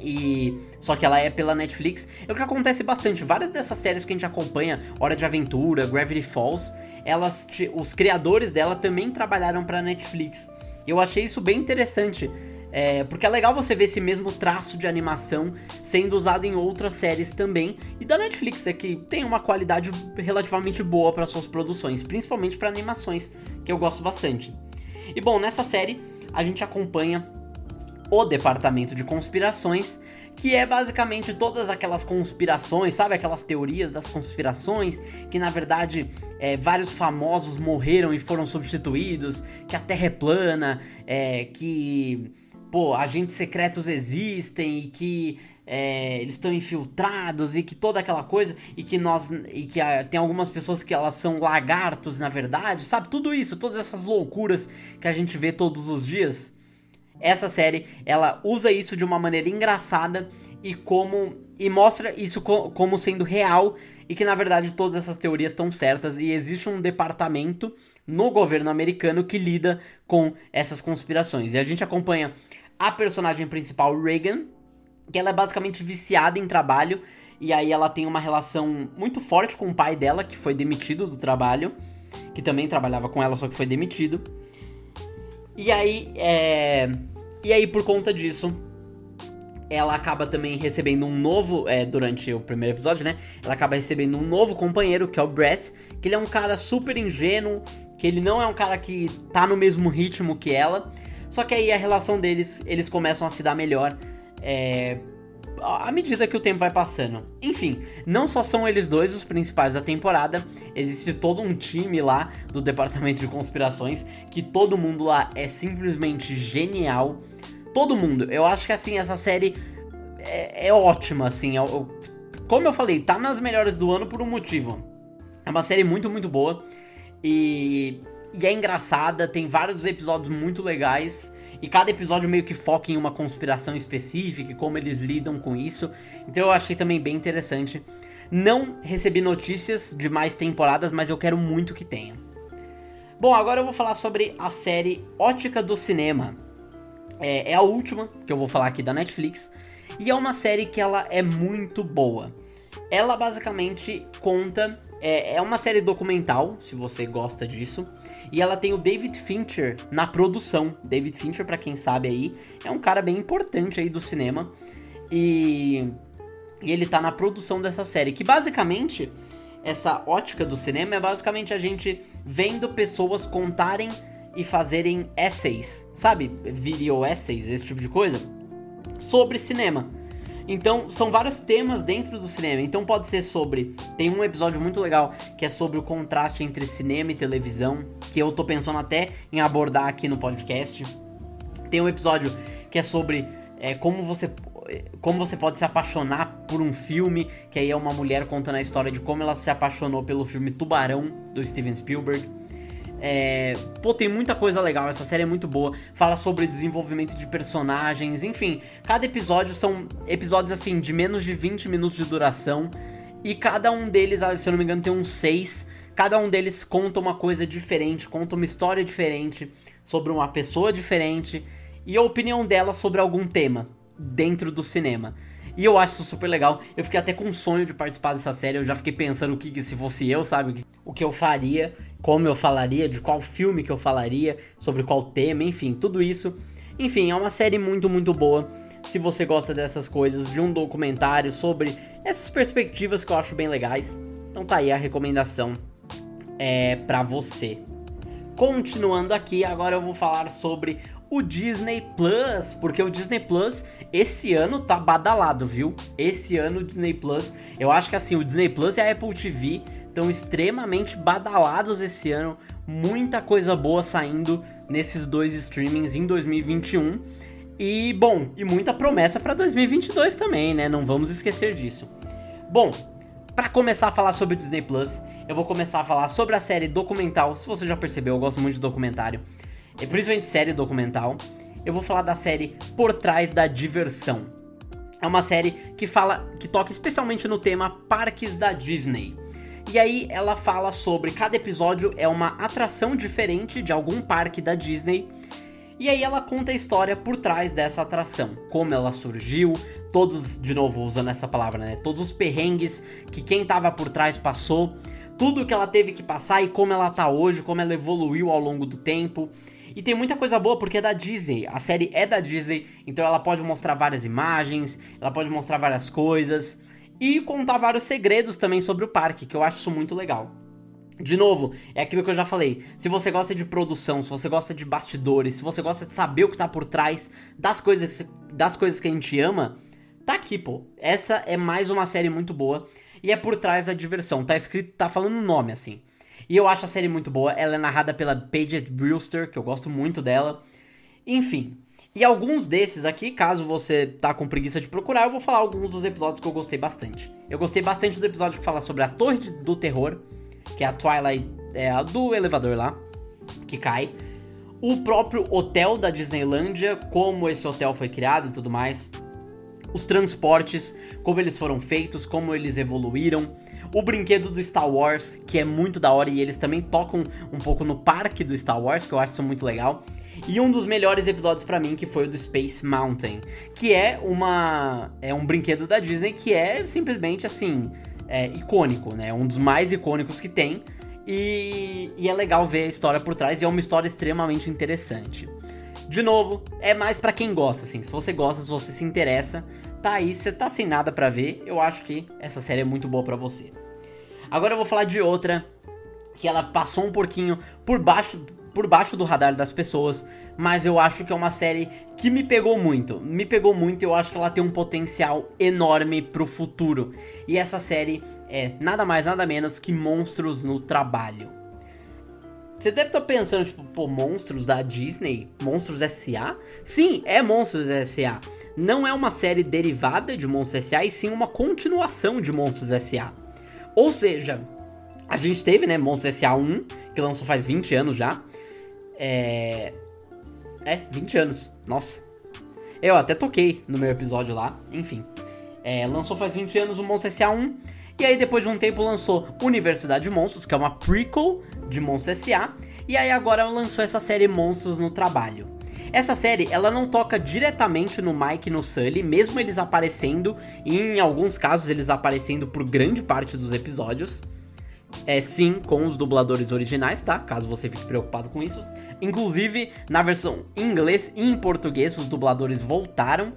e só que ela é pela Netflix. É o que acontece bastante. Várias dessas séries que a gente acompanha, Hora de Aventura, Gravity Falls, elas, os criadores dela também trabalharam para Netflix. Eu achei isso bem interessante. É, porque é legal você ver esse mesmo traço de animação sendo usado em outras séries também. E da Netflix, é que tem uma qualidade relativamente boa para suas produções, principalmente para animações, que eu gosto bastante. E bom, nessa série a gente acompanha o Departamento de Conspirações, que é basicamente todas aquelas conspirações, sabe? Aquelas teorias das conspirações, que na verdade é, vários famosos morreram e foram substituídos, que a Terra é plana, é, que pô, agentes secretos existem e que é, eles estão infiltrados e que toda aquela coisa e que nós e que ah, tem algumas pessoas que elas são lagartos na verdade, sabe? Tudo isso, todas essas loucuras que a gente vê todos os dias. Essa série, ela usa isso de uma maneira engraçada e como e mostra isso co como sendo real e que na verdade todas essas teorias estão certas e existe um departamento no governo americano que lida com essas conspirações. E a gente acompanha a personagem principal, Reagan, que ela é basicamente viciada em trabalho e aí ela tem uma relação muito forte com o pai dela, que foi demitido do trabalho, que também trabalhava com ela, só que foi demitido. E aí, é... E aí, por conta disso, ela acaba também recebendo um novo. É, durante o primeiro episódio, né? Ela acaba recebendo um novo companheiro, que é o Brett. Que ele é um cara super ingênuo. Que ele não é um cara que tá no mesmo ritmo que ela. Só que aí a relação deles, eles começam a se dar melhor. É, à medida que o tempo vai passando. Enfim, não só são eles dois os principais da temporada, existe todo um time lá do departamento de conspirações que todo mundo lá é simplesmente genial. Todo mundo. Eu acho que assim essa série é, é ótima, assim. Eu, como eu falei, tá nas melhores do ano por um motivo. É uma série muito, muito boa e, e é engraçada. Tem vários episódios muito legais. E cada episódio meio que foca em uma conspiração específica e como eles lidam com isso. Então eu achei também bem interessante. Não recebi notícias de mais temporadas, mas eu quero muito que tenha. Bom, agora eu vou falar sobre a série Ótica do Cinema. É, é a última que eu vou falar aqui da Netflix. E é uma série que ela é muito boa. Ela basicamente conta. É, é uma série documental, se você gosta disso. E ela tem o David Fincher na produção. David Fincher, para quem sabe aí, é um cara bem importante aí do cinema. E, e ele tá na produção dessa série, que basicamente essa ótica do cinema é basicamente a gente vendo pessoas contarem e fazerem essays, sabe? Video essays, esse tipo de coisa, sobre cinema. Então, são vários temas dentro do cinema. Então, pode ser sobre. Tem um episódio muito legal que é sobre o contraste entre cinema e televisão, que eu tô pensando até em abordar aqui no podcast. Tem um episódio que é sobre é, como você. Como você pode se apaixonar por um filme, que aí é uma mulher contando a história de como ela se apaixonou pelo filme Tubarão, do Steven Spielberg. É, pô, tem muita coisa legal, essa série é muito boa. Fala sobre desenvolvimento de personagens, enfim. Cada episódio são episódios assim de menos de 20 minutos de duração. E cada um deles, ah, se eu não me engano, tem uns 6. Cada um deles conta uma coisa diferente, conta uma história diferente, sobre uma pessoa diferente e a opinião dela sobre algum tema dentro do cinema. E eu acho isso super legal. Eu fiquei até com sonho de participar dessa série. Eu já fiquei pensando o que, se fosse eu, sabe? O que eu faria, como eu falaria, de qual filme que eu falaria, sobre qual tema, enfim, tudo isso. Enfim, é uma série muito, muito boa. Se você gosta dessas coisas, de um documentário sobre essas perspectivas que eu acho bem legais. Então tá aí a recomendação é para você. Continuando aqui, agora eu vou falar sobre o Disney Plus, porque o Disney Plus esse ano tá badalado, viu? Esse ano o Disney Plus, eu acho que assim, o Disney Plus e a Apple TV estão extremamente badalados esse ano, muita coisa boa saindo nesses dois streamings em 2021. E bom, e muita promessa para 2022 também, né? Não vamos esquecer disso. Bom, para começar a falar sobre o Disney Plus, eu vou começar a falar sobre a série documental. Se você já percebeu, eu gosto muito de documentário principalmente série documental, eu vou falar da série Por Trás da Diversão. é uma série que fala, que toca especialmente no tema parques da Disney. E aí ela fala sobre cada episódio é uma atração diferente de algum parque da Disney. E aí ela conta a história por trás dessa atração, como ela surgiu, todos, de novo usando essa palavra, né? Todos os perrengues que quem tava por trás passou, tudo que ela teve que passar e como ela tá hoje, como ela evoluiu ao longo do tempo. E tem muita coisa boa porque é da Disney. A série é da Disney, então ela pode mostrar várias imagens, ela pode mostrar várias coisas e contar vários segredos também sobre o parque, que eu acho isso muito legal. De novo, é aquilo que eu já falei. Se você gosta de produção, se você gosta de bastidores, se você gosta de saber o que tá por trás das coisas, das coisas que a gente ama, tá aqui, pô. Essa é mais uma série muito boa e é por trás da diversão. Tá escrito, tá falando o nome assim. E eu acho a série muito boa. Ela é narrada pela Paige Brewster, que eu gosto muito dela. Enfim. E alguns desses aqui, caso você tá com preguiça de procurar, eu vou falar alguns dos episódios que eu gostei bastante. Eu gostei bastante do episódio que fala sobre a Torre do Terror, que é a Twilight, é a do elevador lá, que cai. O próprio hotel da Disneylândia, como esse hotel foi criado e tudo mais. Os transportes, como eles foram feitos, como eles evoluíram o brinquedo do Star Wars, que é muito da hora e eles também tocam um pouco no parque do Star Wars, que eu acho isso muito legal. E um dos melhores episódios para mim, que foi o do Space Mountain, que é uma é um brinquedo da Disney que é simplesmente assim, é, icônico, né? Um dos mais icônicos que tem. E, e é legal ver a história por trás e é uma história extremamente interessante. De novo, é mais para quem gosta, assim. Se você gosta, se você se interessa, tá aí, você tá sem nada para ver, eu acho que essa série é muito boa para você. Agora eu vou falar de outra que ela passou um pouquinho por baixo por baixo do radar das pessoas, mas eu acho que é uma série que me pegou muito. Me pegou muito e eu acho que ela tem um potencial enorme pro futuro. E essa série é nada mais nada menos que Monstros no Trabalho. Você deve estar tá pensando, tipo, pô, Monstros da Disney? Monstros S.A.? Sim, é Monstros S.A. Não é uma série derivada de Monstros S.A. e sim uma continuação de Monstros S.A. Ou seja, a gente teve, né, Monstros S.A. 1, que lançou faz 20 anos já. É. É, 20 anos. Nossa. Eu até toquei no meu episódio lá, enfim. É, lançou faz 20 anos o Monstros S.A. 1. E aí, depois de um tempo, lançou Universidade de Monstros, que é uma prequel de Monstros S.A. E aí, agora lançou essa série Monstros no Trabalho. Essa série, ela não toca diretamente no Mike e no Sully, mesmo eles aparecendo, e em alguns casos eles aparecendo por grande parte dos episódios. É sim, com os dubladores originais, tá? Caso você fique preocupado com isso. Inclusive, na versão em inglês e em português, os dubladores voltaram.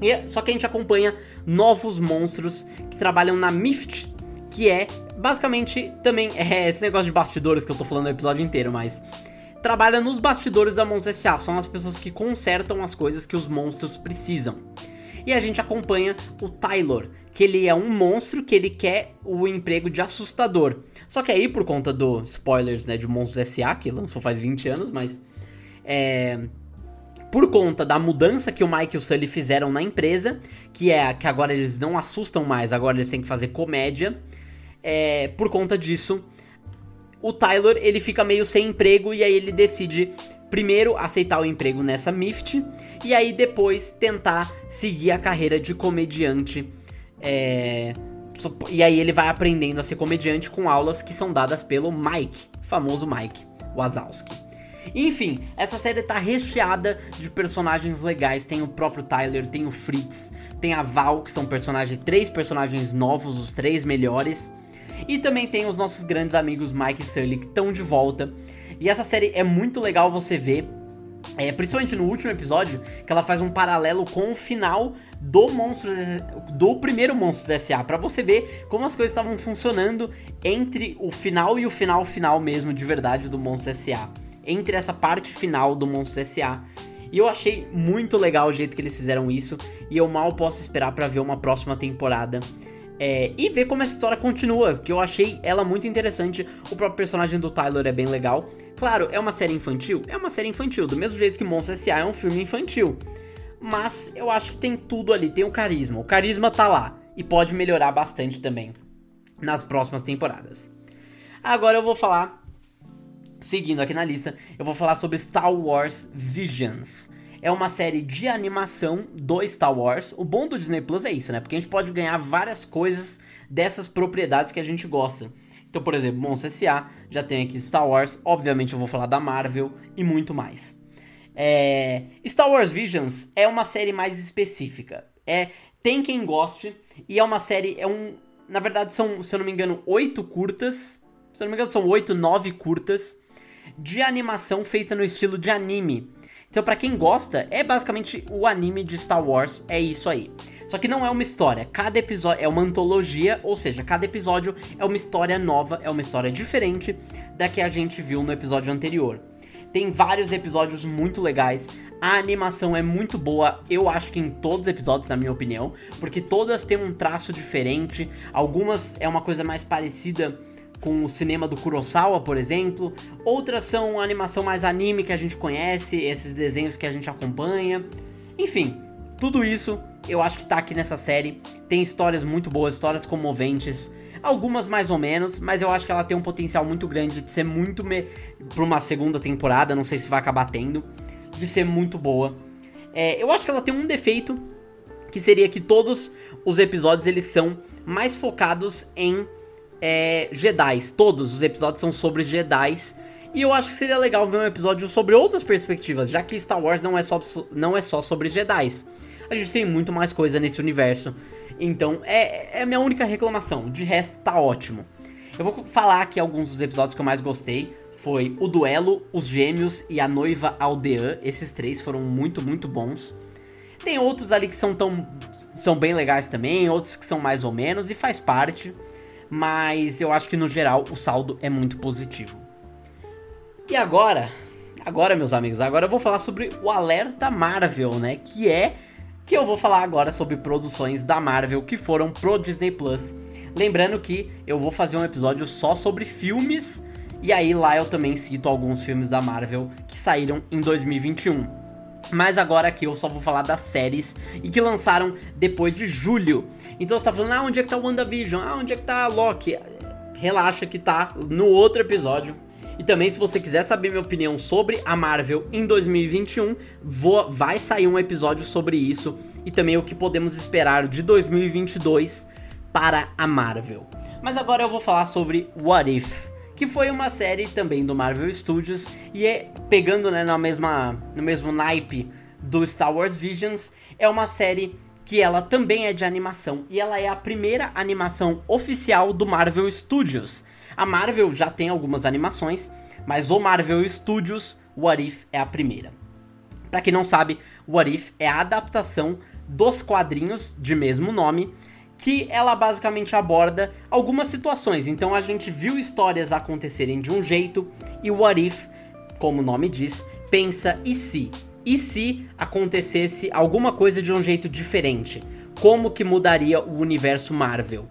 E, só que a gente acompanha novos monstros que trabalham na Mift, que é basicamente também é esse negócio de bastidores que eu tô falando o episódio inteiro, mas trabalha nos bastidores da Monstros S.A. São as pessoas que consertam as coisas que os monstros precisam. E a gente acompanha o Tyler, que ele é um monstro que ele quer o emprego de assustador. Só que aí, por conta do spoilers né, de Monstros S.A., que lançou faz 20 anos, mas. É, por conta da mudança que o Mike e o Sully fizeram na empresa, que é que agora eles não assustam mais, agora eles têm que fazer comédia. É, por conta disso, o Tyler ele fica meio sem emprego e aí ele decide primeiro aceitar o emprego nessa Mift e aí depois tentar seguir a carreira de comediante. É... E aí ele vai aprendendo a ser comediante com aulas que são dadas pelo Mike, famoso Mike Wazowski. Enfim, essa série tá recheada de personagens legais. Tem o próprio Tyler, tem o Fritz, tem a Val, que são personagens, três personagens novos, os três melhores. E também tem os nossos grandes amigos Mike e Sully que estão de volta. E essa série é muito legal você ver. É, principalmente no último episódio, que ela faz um paralelo com o final do monstro do primeiro Monstros S.A. para você ver como as coisas estavam funcionando entre o final e o final final mesmo de verdade do Monstros S.A. Entre essa parte final do Monstros S.A. E eu achei muito legal o jeito que eles fizeram isso e eu mal posso esperar para ver uma próxima temporada. É, e ver como essa história continua, que eu achei ela muito interessante. O próprio personagem do Tyler é bem legal. Claro, é uma série infantil? É uma série infantil, do mesmo jeito que Monstros S.A. é um filme infantil. Mas eu acho que tem tudo ali, tem o carisma. O carisma tá lá e pode melhorar bastante também nas próximas temporadas. Agora eu vou falar, seguindo aqui na lista, eu vou falar sobre Star Wars Visions. é uma série de animação do Star Wars. O bom do Disney Plus é isso, né? Porque a gente pode ganhar várias coisas dessas propriedades que a gente gosta. Então, por exemplo, Monstros S.A. já tem aqui Star Wars, obviamente eu vou falar da Marvel e muito mais. É... Star Wars Visions é uma série mais específica. É tem quem goste e é uma série é um, na verdade são, se eu não me engano, oito curtas. Se eu não me engano, são oito, nove curtas de animação feita no estilo de anime. Então, para quem gosta, é basicamente o anime de Star Wars, é isso aí. Só que não é uma história, cada episódio é uma antologia, ou seja, cada episódio é uma história nova, é uma história diferente da que a gente viu no episódio anterior. Tem vários episódios muito legais, a animação é muito boa, eu acho que em todos os episódios, na minha opinião, porque todas têm um traço diferente, algumas é uma coisa mais parecida com o cinema do Kurosawa, por exemplo. Outras são animação mais anime que a gente conhece, esses desenhos que a gente acompanha. Enfim, tudo isso eu acho que tá aqui nessa série. Tem histórias muito boas, histórias comoventes. Algumas mais ou menos, mas eu acho que ela tem um potencial muito grande de ser muito me... pra uma segunda temporada, não sei se vai acabar tendo, de ser muito boa. É, eu acho que ela tem um defeito, que seria que todos os episódios eles são mais focados em é, Jedi's. Todos os episódios são sobre Jedi's. E eu acho que seria legal ver um episódio sobre outras perspectivas, já que Star Wars não é só, não é só sobre Jedi's. A gente tem muito mais coisa nesse universo. Então, é, é a minha única reclamação. De resto, tá ótimo. Eu vou falar aqui alguns dos episódios que eu mais gostei. Foi o Duelo, Os Gêmeos e a Noiva Aldeã. Esses três foram muito, muito bons. Tem outros ali que são tão. são bem legais também, outros que são mais ou menos, e faz parte mas eu acho que no geral o saldo é muito positivo. E agora, agora meus amigos, agora eu vou falar sobre o alerta Marvel, né? Que é que eu vou falar agora sobre produções da Marvel que foram pro Disney Plus. Lembrando que eu vou fazer um episódio só sobre filmes e aí lá eu também cito alguns filmes da Marvel que saíram em 2021. Mas agora aqui eu só vou falar das séries e que lançaram depois de julho. Então você tá falando, ah, onde é que tá o WandaVision? Ah, onde é que tá Loki? Relaxa que tá no outro episódio. E também, se você quiser saber minha opinião sobre a Marvel em 2021, vou, vai sair um episódio sobre isso e também o que podemos esperar de 2022 para a Marvel. Mas agora eu vou falar sobre What If que foi uma série também do Marvel Studios e é pegando né, na mesma, no mesmo naipe do Star Wars Visions, é uma série que ela também é de animação e ela é a primeira animação oficial do Marvel Studios. A Marvel já tem algumas animações, mas o Marvel Studios What If é a primeira. Para quem não sabe, What If é a adaptação dos quadrinhos de mesmo nome que ela basicamente aborda algumas situações. Então a gente viu histórias acontecerem de um jeito e o What If, como o nome diz, pensa e se? E se acontecesse alguma coisa de um jeito diferente? Como que mudaria o universo Marvel?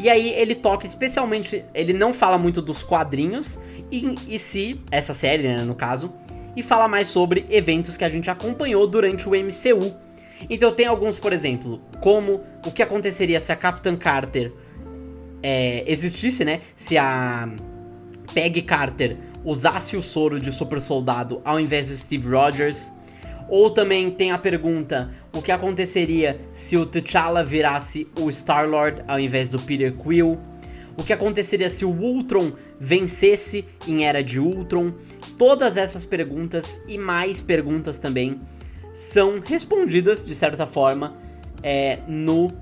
E aí ele toca especialmente, ele não fala muito dos quadrinhos e, e se, essa série né, no caso, e fala mais sobre eventos que a gente acompanhou durante o MCU então tem alguns, por exemplo, como o que aconteceria se a Capitã Carter é, existisse, né? Se a Peggy Carter usasse o soro de super soldado ao invés do Steve Rogers. Ou também tem a pergunta: o que aconteceria se o T'Challa virasse o Star-Lord ao invés do Peter Quill? O que aconteceria se o Ultron vencesse em Era de Ultron? Todas essas perguntas e mais perguntas também são respondidas, de certa forma, é, no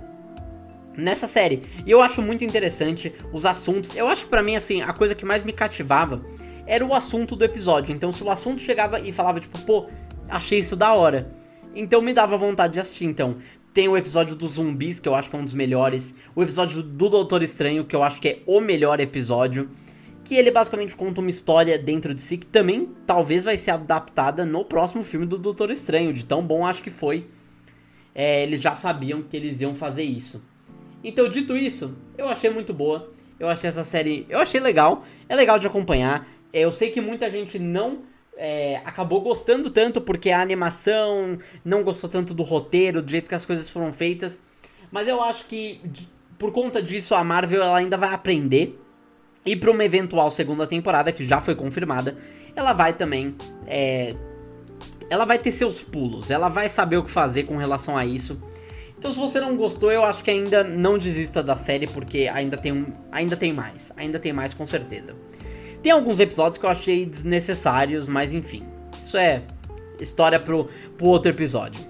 nessa série. E eu acho muito interessante os assuntos. Eu acho que pra mim, assim, a coisa que mais me cativava era o assunto do episódio. Então, se o assunto chegava e falava, tipo, pô, achei isso da hora. Então me dava vontade de assistir. Então, tem o episódio dos zumbis, que eu acho que é um dos melhores. O episódio do Doutor Estranho, que eu acho que é o melhor episódio que ele basicamente conta uma história dentro de si que também talvez vai ser adaptada no próximo filme do Doutor Estranho, de tão bom acho que foi. É, eles já sabiam que eles iam fazer isso. Então, dito isso, eu achei muito boa. Eu achei essa série. Eu achei legal. É legal de acompanhar. Eu sei que muita gente não é, acabou gostando tanto porque a animação não gostou tanto do roteiro, do jeito que as coisas foram feitas. Mas eu acho que por conta disso a Marvel ela ainda vai aprender e para uma eventual segunda temporada, que já foi confirmada, ela vai também é, ela vai ter seus pulos, ela vai saber o que fazer com relação a isso. Então se você não gostou, eu acho que ainda não desista da série porque ainda tem ainda tem mais, ainda tem mais com certeza. Tem alguns episódios que eu achei desnecessários, mas enfim, isso é história pro, pro outro episódio.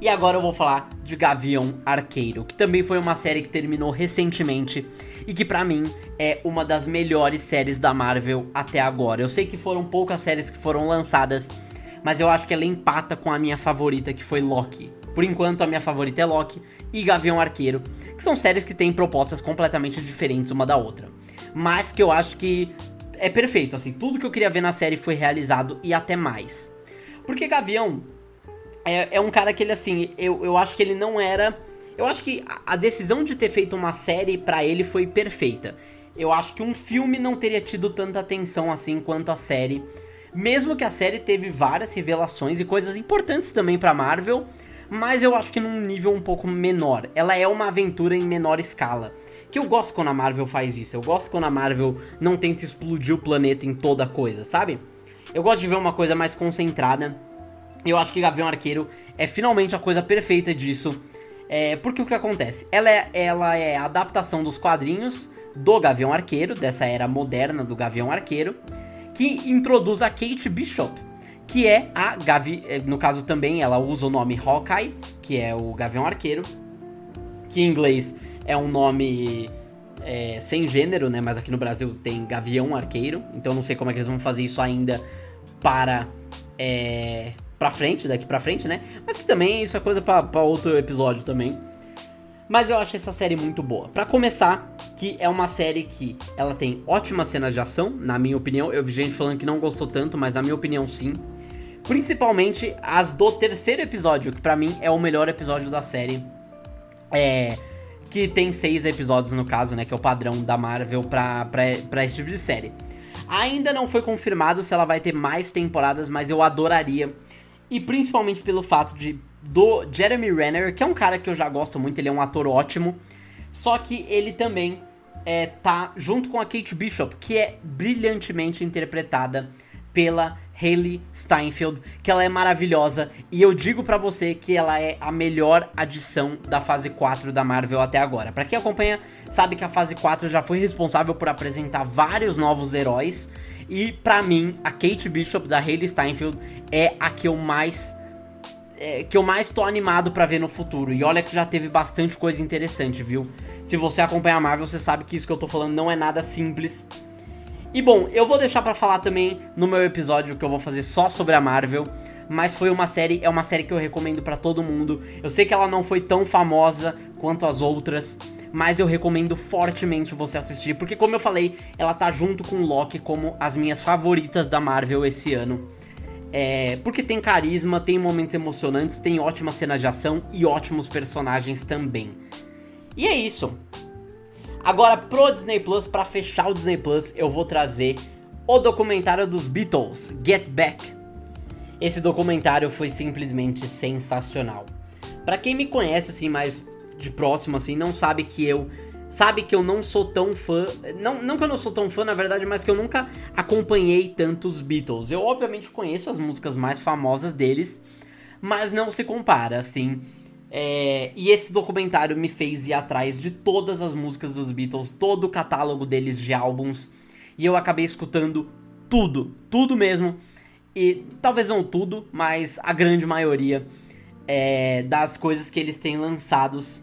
E agora eu vou falar de Gavião Arqueiro, que também foi uma série que terminou recentemente e que para mim é uma das melhores séries da Marvel até agora. Eu sei que foram poucas séries que foram lançadas, mas eu acho que ela empata com a minha favorita, que foi Loki. Por enquanto, a minha favorita é Loki e Gavião Arqueiro, que são séries que têm propostas completamente diferentes uma da outra. Mas que eu acho que é perfeito, assim, tudo que eu queria ver na série foi realizado e até mais. Porque Gavião é, é um cara que ele, assim, eu, eu acho que ele não era. Eu acho que a decisão de ter feito uma série para ele foi perfeita. Eu acho que um filme não teria tido tanta atenção assim quanto a série. Mesmo que a série teve várias revelações e coisas importantes também para Marvel, mas eu acho que num nível um pouco menor. Ela é uma aventura em menor escala. Que eu gosto quando a Marvel faz isso. Eu gosto quando a Marvel não tenta explodir o planeta em toda coisa, sabe? Eu gosto de ver uma coisa mais concentrada. Eu acho que Gavião Arqueiro é finalmente a coisa perfeita disso. É, porque o que acontece? Ela é, ela é a adaptação dos quadrinhos do Gavião Arqueiro, dessa era moderna do Gavião Arqueiro, que introduz a Kate Bishop, que é a Gavi, é, no caso também ela usa o nome Hawkeye, que é o Gavião Arqueiro, que em inglês é um nome é, sem gênero, né? Mas aqui no Brasil tem Gavião Arqueiro, então não sei como é que eles vão fazer isso ainda para é, pra frente, daqui pra frente, né? Mas que também isso é coisa para outro episódio também. Mas eu acho essa série muito boa. Para começar, que é uma série que ela tem ótimas cenas de ação, na minha opinião. Eu vi gente falando que não gostou tanto, mas na minha opinião sim. Principalmente as do terceiro episódio, que para mim é o melhor episódio da série. É. Que tem seis episódios no caso, né? Que é o padrão da Marvel pra, pra, pra esse tipo de série. Ainda não foi confirmado se ela vai ter mais temporadas, mas eu adoraria e principalmente pelo fato de do Jeremy Renner, que é um cara que eu já gosto muito, ele é um ator ótimo, só que ele também é, tá junto com a Kate Bishop, que é brilhantemente interpretada pela Hayley Steinfeld, que ela é maravilhosa e eu digo para você que ela é a melhor adição da fase 4 da Marvel até agora. Para quem acompanha, sabe que a fase 4 já foi responsável por apresentar vários novos heróis e para mim, a Kate Bishop da Hayley Steinfeld é a que eu mais é, que eu mais tô animado para ver no futuro. E olha que já teve bastante coisa interessante, viu? Se você acompanha a Marvel, você sabe que isso que eu tô falando não é nada simples. E bom, eu vou deixar para falar também no meu episódio que eu vou fazer só sobre a Marvel, mas foi uma série, é uma série que eu recomendo para todo mundo. Eu sei que ela não foi tão famosa quanto as outras, mas eu recomendo fortemente você assistir, porque como eu falei, ela tá junto com Loki como as minhas favoritas da Marvel esse ano. É, porque tem carisma, tem momentos emocionantes, tem ótimas cenas de ação e ótimos personagens também. E é isso. Agora pro Disney Plus, para fechar o Disney Plus, eu vou trazer o documentário dos Beatles, Get Back. Esse documentário foi simplesmente sensacional. Para quem me conhece assim mais de próximo, assim, não sabe que eu. Sabe que eu não sou tão fã. Não, não que eu não sou tão fã, na verdade, mas que eu nunca acompanhei tantos Beatles. Eu, obviamente, conheço as músicas mais famosas deles, mas não se compara, assim. É, e esse documentário me fez ir atrás de todas as músicas dos Beatles, todo o catálogo deles de álbuns. E eu acabei escutando tudo, tudo mesmo. E talvez não tudo, mas a grande maioria é, das coisas que eles têm lançados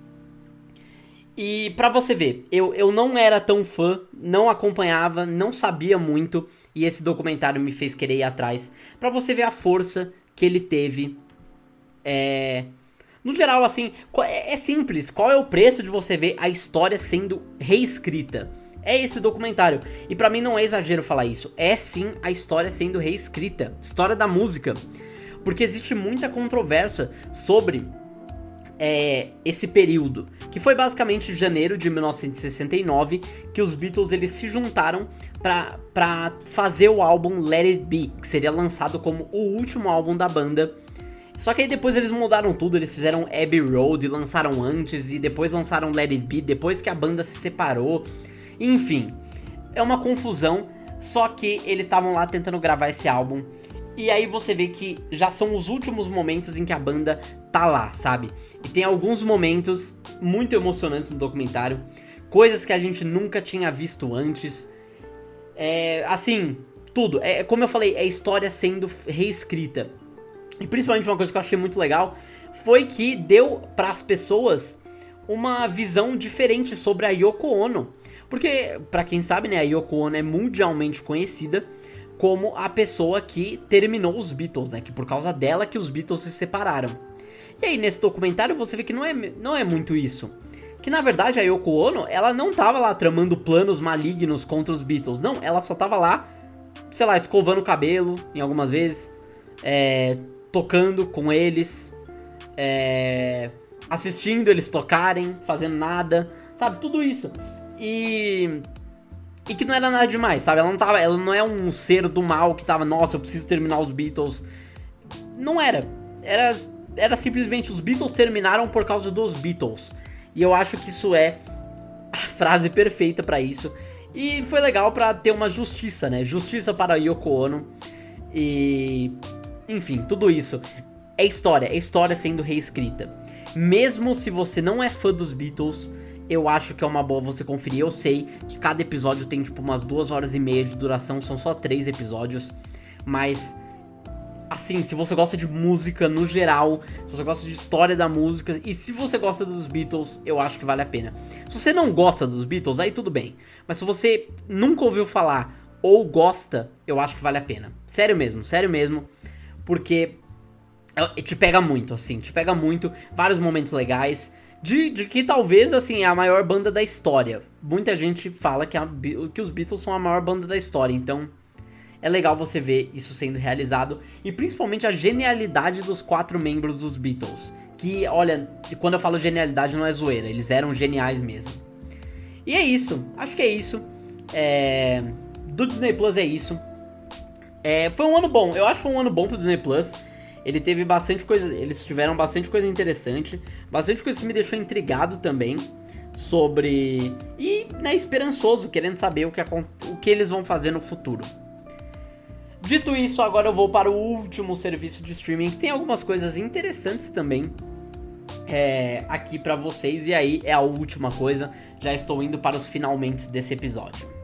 e para você ver, eu, eu não era tão fã, não acompanhava, não sabia muito, e esse documentário me fez querer ir atrás. para você ver a força que ele teve. É. No geral, assim, é, é simples. Qual é o preço de você ver a história sendo reescrita? É esse documentário. E para mim não é exagero falar isso. É sim a história sendo reescrita. História da música. Porque existe muita controvérsia sobre é, esse período, que foi basicamente janeiro de 1969, que os Beatles eles se juntaram para fazer o álbum Let It Be, que seria lançado como o último álbum da banda. Só que aí depois eles mudaram tudo, eles fizeram Abbey Road, lançaram antes e depois lançaram Let It Be, depois que a banda se separou. Enfim, é uma confusão, só que eles estavam lá tentando gravar esse álbum E aí você vê que já são os últimos momentos em que a banda tá lá, sabe? E tem alguns momentos muito emocionantes no documentário, coisas que a gente nunca tinha visto antes. É, assim, tudo. É como eu falei, é história sendo reescrita. E principalmente uma coisa que eu achei muito legal foi que deu para as pessoas uma visão diferente sobre a Yoko Ono. Porque, para quem sabe, né, a Yoko Ono é mundialmente conhecida como a pessoa que terminou os Beatles, né? Que por causa dela que os Beatles se separaram. E aí nesse documentário você vê que não é, não é muito isso. Que na verdade a Yoko Ono, ela não tava lá tramando planos malignos contra os Beatles. Não, ela só tava lá, sei lá, escovando o cabelo em algumas vezes, é, tocando com eles, é, assistindo eles tocarem, fazendo nada, sabe? Tudo isso. E e que não era nada demais, sabe? Ela não tava, ela não é um ser do mal que tava, nossa, eu preciso terminar os Beatles. Não era. Era era simplesmente os Beatles terminaram por causa dos Beatles. E eu acho que isso é a frase perfeita para isso. E foi legal para ter uma justiça, né? Justiça para Yoko Ono. E enfim, tudo isso é história, é história sendo reescrita. Mesmo se você não é fã dos Beatles, eu acho que é uma boa você conferir. Eu sei que cada episódio tem tipo umas duas horas e meia de duração, são só três episódios, mas assim, se você gosta de música no geral, se você gosta de história da música e se você gosta dos Beatles, eu acho que vale a pena. Se você não gosta dos Beatles, aí tudo bem. Mas se você nunca ouviu falar ou gosta, eu acho que vale a pena. Sério mesmo, sério mesmo, porque te pega muito, assim, te pega muito, vários momentos legais de, de, que talvez, assim, é a maior banda da história. Muita gente fala que, a, que os Beatles são a maior banda da história, então é legal você ver isso sendo realizado. E principalmente a genialidade dos quatro membros dos Beatles. Que, olha, quando eu falo genialidade não é zoeira, eles eram geniais mesmo. E é isso, acho que é isso. É... Do Disney Plus é isso. É... Foi um ano bom, eu acho que foi um ano bom pro Disney Plus. Ele teve bastante coisa, eles tiveram bastante coisa interessante, bastante coisa que me deixou intrigado também sobre e né, esperançoso, querendo saber o que, o que eles vão fazer no futuro. Dito isso, agora eu vou para o último serviço de streaming que tem algumas coisas interessantes também é, aqui para vocês e aí é a última coisa. Já estou indo para os finalmente desse episódio.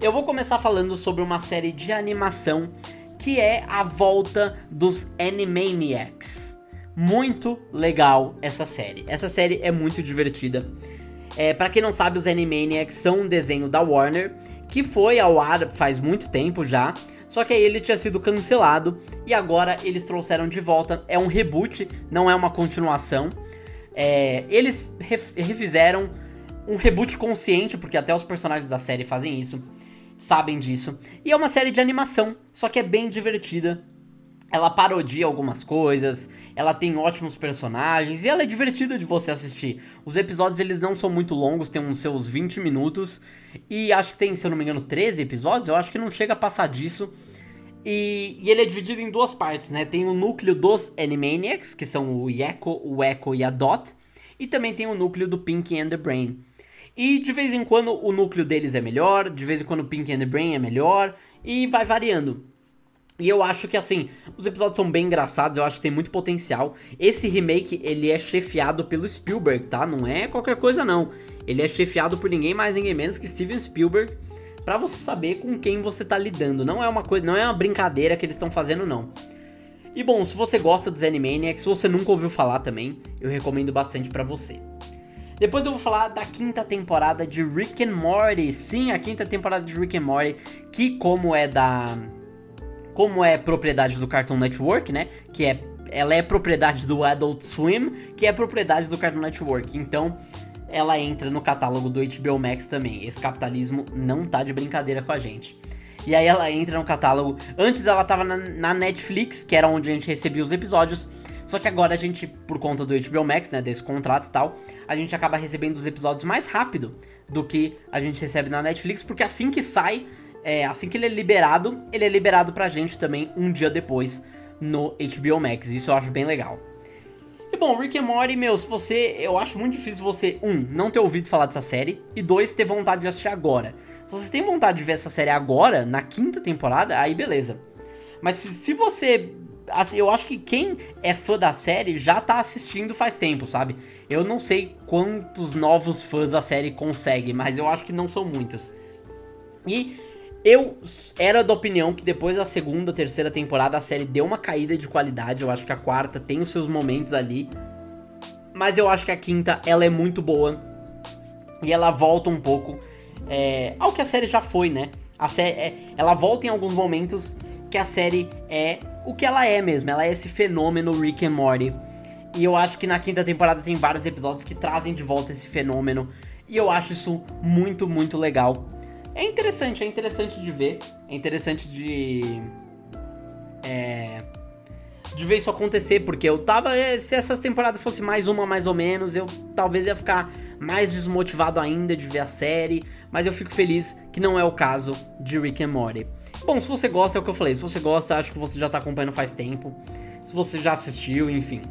Eu vou começar falando sobre uma série de animação que é a volta dos Animaniacs. Muito legal essa série. Essa série é muito divertida. É, para quem não sabe, os Animaniacs são um desenho da Warner que foi ao ar faz muito tempo já. Só que aí ele tinha sido cancelado e agora eles trouxeram de volta. É um reboot, não é uma continuação. É, eles refizeram um reboot consciente, porque até os personagens da série fazem isso sabem disso. E é uma série de animação, só que é bem divertida. Ela parodia algumas coisas, ela tem ótimos personagens e ela é divertida de você assistir. Os episódios eles não são muito longos, tem uns seus 20 minutos e acho que tem, se eu não me engano, 13 episódios, eu acho que não chega a passar disso. E, e, ele é dividido em duas partes, né? Tem o núcleo dos Animaniacs, que são o Yeko, o Echo e a Dot, e também tem o núcleo do Pinky and the Brain. E de vez em quando o núcleo deles é melhor, de vez em quando o Pink and the Brain é melhor, e vai variando. E eu acho que assim, os episódios são bem engraçados, eu acho que tem muito potencial. Esse remake, ele é chefiado pelo Spielberg, tá? Não é qualquer coisa não. Ele é chefiado por ninguém mais, ninguém menos que Steven Spielberg, para você saber com quem você tá lidando. Não é uma coisa, não é uma brincadeira que eles estão fazendo não. E bom, se você gosta dos Animaniacs, se você nunca ouviu falar também, eu recomendo bastante para você. Depois eu vou falar da quinta temporada de Rick and Morty. Sim, a quinta temporada de Rick and Morty, que como é da como é propriedade do Cartoon Network, né? Que é ela é propriedade do Adult Swim, que é propriedade do Cartoon Network. Então, ela entra no catálogo do HBO Max também. Esse capitalismo não tá de brincadeira com a gente. E aí ela entra no catálogo. Antes ela tava na, na Netflix, que era onde a gente recebia os episódios. Só que agora a gente, por conta do HBO Max, né, desse contrato e tal, a gente acaba recebendo os episódios mais rápido do que a gente recebe na Netflix, porque assim que sai, é, assim que ele é liberado, ele é liberado pra gente também um dia depois no HBO Max. Isso eu acho bem legal. E bom, Rick and Morty, meu, se você. Eu acho muito difícil você, um, não ter ouvido falar dessa série, e dois, ter vontade de assistir agora. Se você tem vontade de ver essa série agora, na quinta temporada, aí beleza. Mas se, se você. Assim, eu acho que quem é fã da série já tá assistindo faz tempo, sabe? Eu não sei quantos novos fãs a série consegue, mas eu acho que não são muitos. E eu era da opinião que depois da segunda, terceira temporada a série deu uma caída de qualidade. Eu acho que a quarta tem os seus momentos ali. Mas eu acho que a quinta ela é muito boa. E ela volta um pouco é, ao que a série já foi, né? A série, é, ela volta em alguns momentos que a série é o que ela é mesmo. Ela é esse fenômeno Rick and Morty. E eu acho que na quinta temporada tem vários episódios que trazem de volta esse fenômeno. E eu acho isso muito, muito legal. É interessante, é interessante de ver. É interessante de. É. De ver isso acontecer, porque eu tava. É, se essas temporadas fosse mais uma, mais ou menos, eu talvez ia ficar mais desmotivado ainda de ver a série. Mas eu fico feliz que não é o caso de Rick and Morty. Bom, se você gosta, é o que eu falei. Se você gosta, acho que você já tá acompanhando faz tempo. Se você já assistiu, enfim.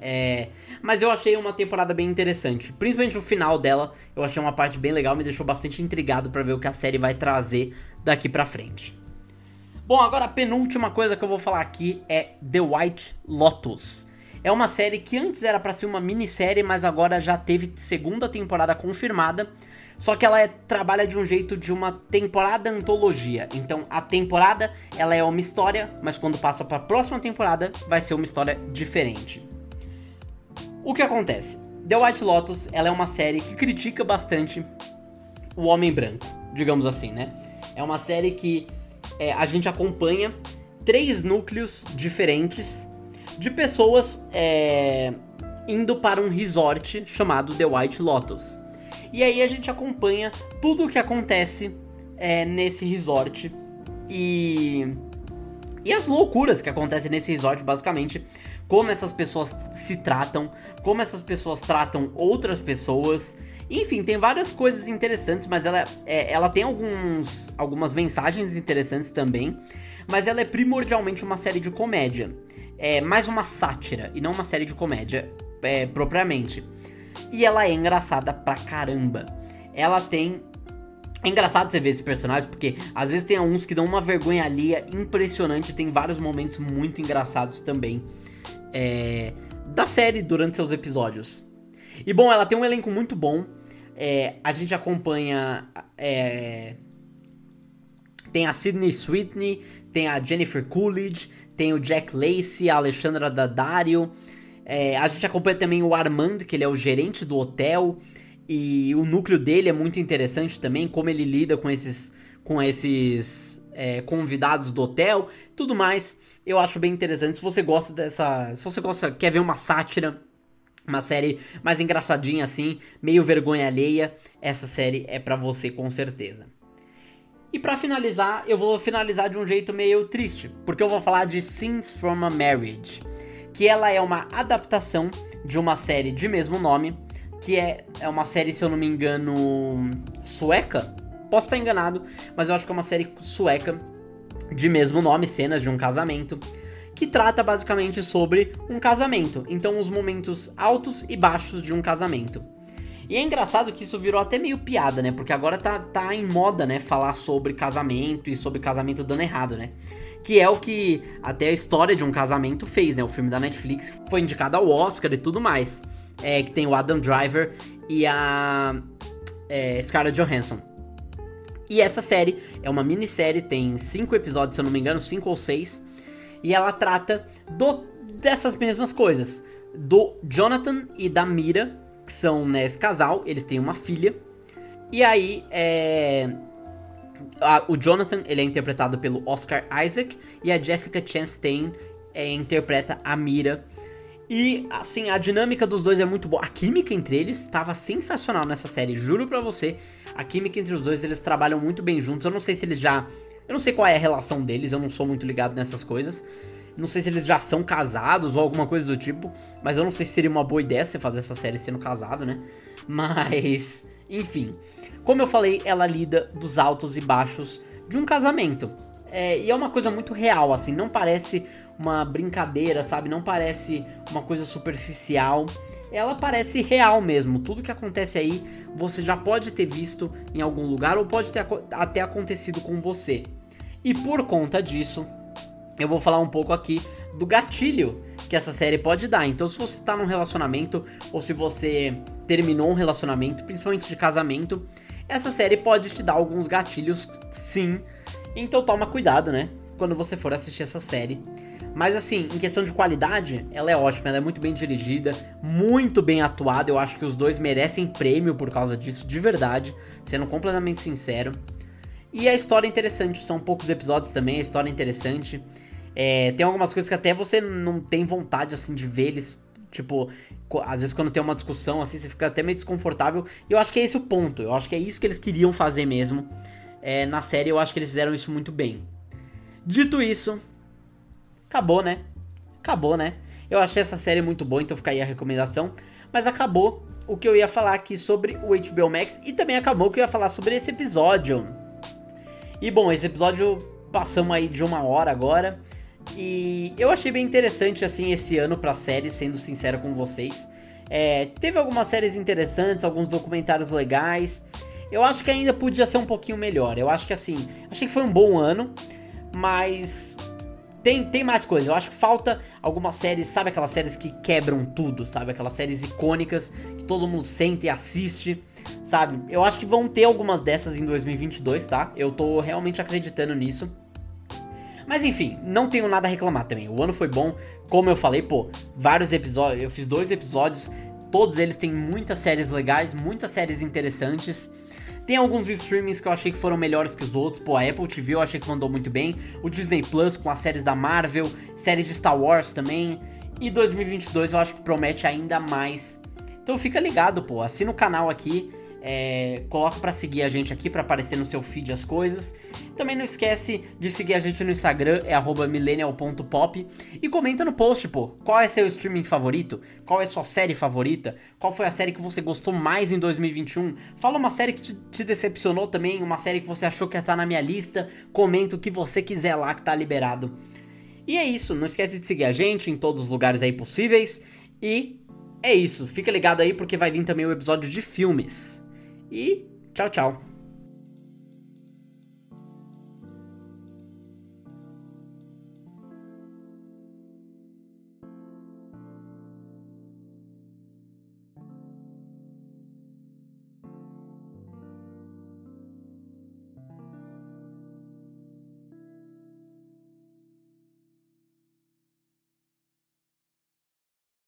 É, mas eu achei uma temporada bem interessante. Principalmente o final dela, eu achei uma parte bem legal, me deixou bastante intrigado para ver o que a série vai trazer daqui pra frente. Bom, agora a penúltima coisa que eu vou falar aqui é The White Lotus. É uma série que antes era para ser uma minissérie, mas agora já teve segunda temporada confirmada. Só que ela é, trabalha de um jeito de uma temporada antologia. Então a temporada ela é uma história, mas quando passa para a próxima temporada vai ser uma história diferente. O que acontece? The White Lotus ela é uma série que critica bastante o homem branco, digamos assim, né? É uma série que é, a gente acompanha três núcleos diferentes de pessoas é, indo para um resort chamado The White Lotus. E aí a gente acompanha tudo o que acontece é, nesse resort e e as loucuras que acontecem nesse resort, basicamente, como essas pessoas se tratam, como essas pessoas tratam outras pessoas. Enfim, tem várias coisas interessantes, mas ela, é, ela tem alguns, algumas mensagens interessantes também. Mas ela é primordialmente uma série de comédia. É mais uma sátira e não uma série de comédia é, propriamente. E ela é engraçada pra caramba. Ela tem é engraçado você ver esses personagens, porque às vezes tem uns que dão uma vergonha ali impressionante, tem vários momentos muito engraçados também é, da série durante seus episódios. E bom, ela tem um elenco muito bom. É, a gente acompanha. É, tem a Sidney Sweetney, tem a Jennifer Coolidge, tem o Jack Lacey, a Alexandra Daddario. É, a gente acompanha também o Armand, que ele é o gerente do hotel. E o núcleo dele é muito interessante também, como ele lida com esses, com esses é, convidados do hotel, tudo mais eu acho bem interessante. Se você gosta dessa. Se você gosta, quer ver uma sátira, uma série mais engraçadinha assim, meio vergonha alheia, essa série é para você com certeza. E para finalizar, eu vou finalizar de um jeito meio triste, porque eu vou falar de Scenes from a Marriage, que ela é uma adaptação de uma série de mesmo nome, que é, é uma série, se eu não me engano, sueca. Posso estar enganado, mas eu acho que é uma série sueca de mesmo nome, Cenas de um Casamento, que trata basicamente sobre um casamento, então os momentos altos e baixos de um casamento. E é engraçado que isso virou até meio piada, né? Porque agora tá, tá em moda, né? Falar sobre casamento e sobre casamento dando errado, né? Que é o que até a história de um casamento fez, né? O filme da Netflix foi indicado ao Oscar e tudo mais. É, que tem o Adam Driver e a é, Scarlett Johansson. E essa série é uma minissérie, tem cinco episódios, se eu não me engano, cinco ou seis. E ela trata do, dessas mesmas coisas. Do Jonathan e da Mira, que são né, esse casal, eles têm uma filha. E aí, é... A, o Jonathan, ele é interpretado pelo Oscar Isaac. E a Jessica Chastain é, interpreta a Mira. E, assim, a dinâmica dos dois é muito boa. A química entre eles estava sensacional nessa série, juro pra você. A química entre os dois, eles trabalham muito bem juntos. Eu não sei se eles já. Eu não sei qual é a relação deles, eu não sou muito ligado nessas coisas. Não sei se eles já são casados ou alguma coisa do tipo. Mas eu não sei se seria uma boa ideia você fazer essa série sendo casado, né? Mas. Enfim. Como eu falei, ela lida dos altos e baixos de um casamento. É, e é uma coisa muito real, assim. Não parece uma brincadeira, sabe? Não parece uma coisa superficial. Ela parece real mesmo. Tudo que acontece aí você já pode ter visto em algum lugar ou pode ter até acontecido com você. E por conta disso, eu vou falar um pouco aqui do gatilho que essa série pode dar. Então, se você tá num relacionamento ou se você terminou um relacionamento, principalmente de casamento, essa série pode te dar alguns gatilhos, sim. Então, toma cuidado, né? Quando você for assistir essa série. Mas assim, em questão de qualidade, ela é ótima, ela é muito bem dirigida, muito bem atuada. Eu acho que os dois merecem prêmio por causa disso, de verdade, sendo completamente sincero. E a história é interessante, são poucos episódios também, a história é interessante. É, tem algumas coisas que até você não tem vontade assim de ver eles. Tipo, às vezes quando tem uma discussão assim, você fica até meio desconfortável. E eu acho que é esse o ponto. Eu acho que é isso que eles queriam fazer mesmo. É, na série eu acho que eles fizeram isso muito bem. Dito isso, acabou, né? Acabou, né? Eu achei essa série muito boa, então fica aí a recomendação. Mas acabou o que eu ia falar aqui sobre o HBO Max e também acabou o que eu ia falar sobre esse episódio. E bom, esse episódio passamos aí de uma hora agora. E eu achei bem interessante, assim, esse ano pra série, sendo sincero com vocês. É, teve algumas séries interessantes, alguns documentários legais. Eu acho que ainda podia ser um pouquinho melhor. Eu acho que, assim, achei que foi um bom ano, mas tem, tem mais coisa. Eu acho que falta algumas séries, sabe aquelas séries que quebram tudo, sabe? Aquelas séries icônicas que todo mundo sente e assiste, sabe? Eu acho que vão ter algumas dessas em 2022, tá? Eu tô realmente acreditando nisso. Mas enfim, não tenho nada a reclamar também. O ano foi bom, como eu falei, pô, vários episódios. Eu fiz dois episódios, todos eles têm muitas séries legais, muitas séries interessantes. Tem alguns streamings que eu achei que foram melhores que os outros. Pô, a Apple TV eu achei que mandou muito bem. O Disney Plus com as séries da Marvel, séries de Star Wars também. E 2022 eu acho que promete ainda mais. Então fica ligado, pô. Assina o canal aqui. É, coloca para seguir a gente aqui para aparecer no seu feed as coisas. Também não esquece de seguir a gente no Instagram, é millennial.pop. E comenta no post, pô, qual é seu streaming favorito? Qual é sua série favorita? Qual foi a série que você gostou mais em 2021? Fala uma série que te, decepcionou também, uma série que você achou que ia estar na minha lista. Comenta o que você quiser lá que tá liberado. E é isso, não esquece de seguir a gente em todos os lugares aí possíveis. E é isso, fica ligado aí porque vai vir também o episódio de filmes. E tchau, tchau.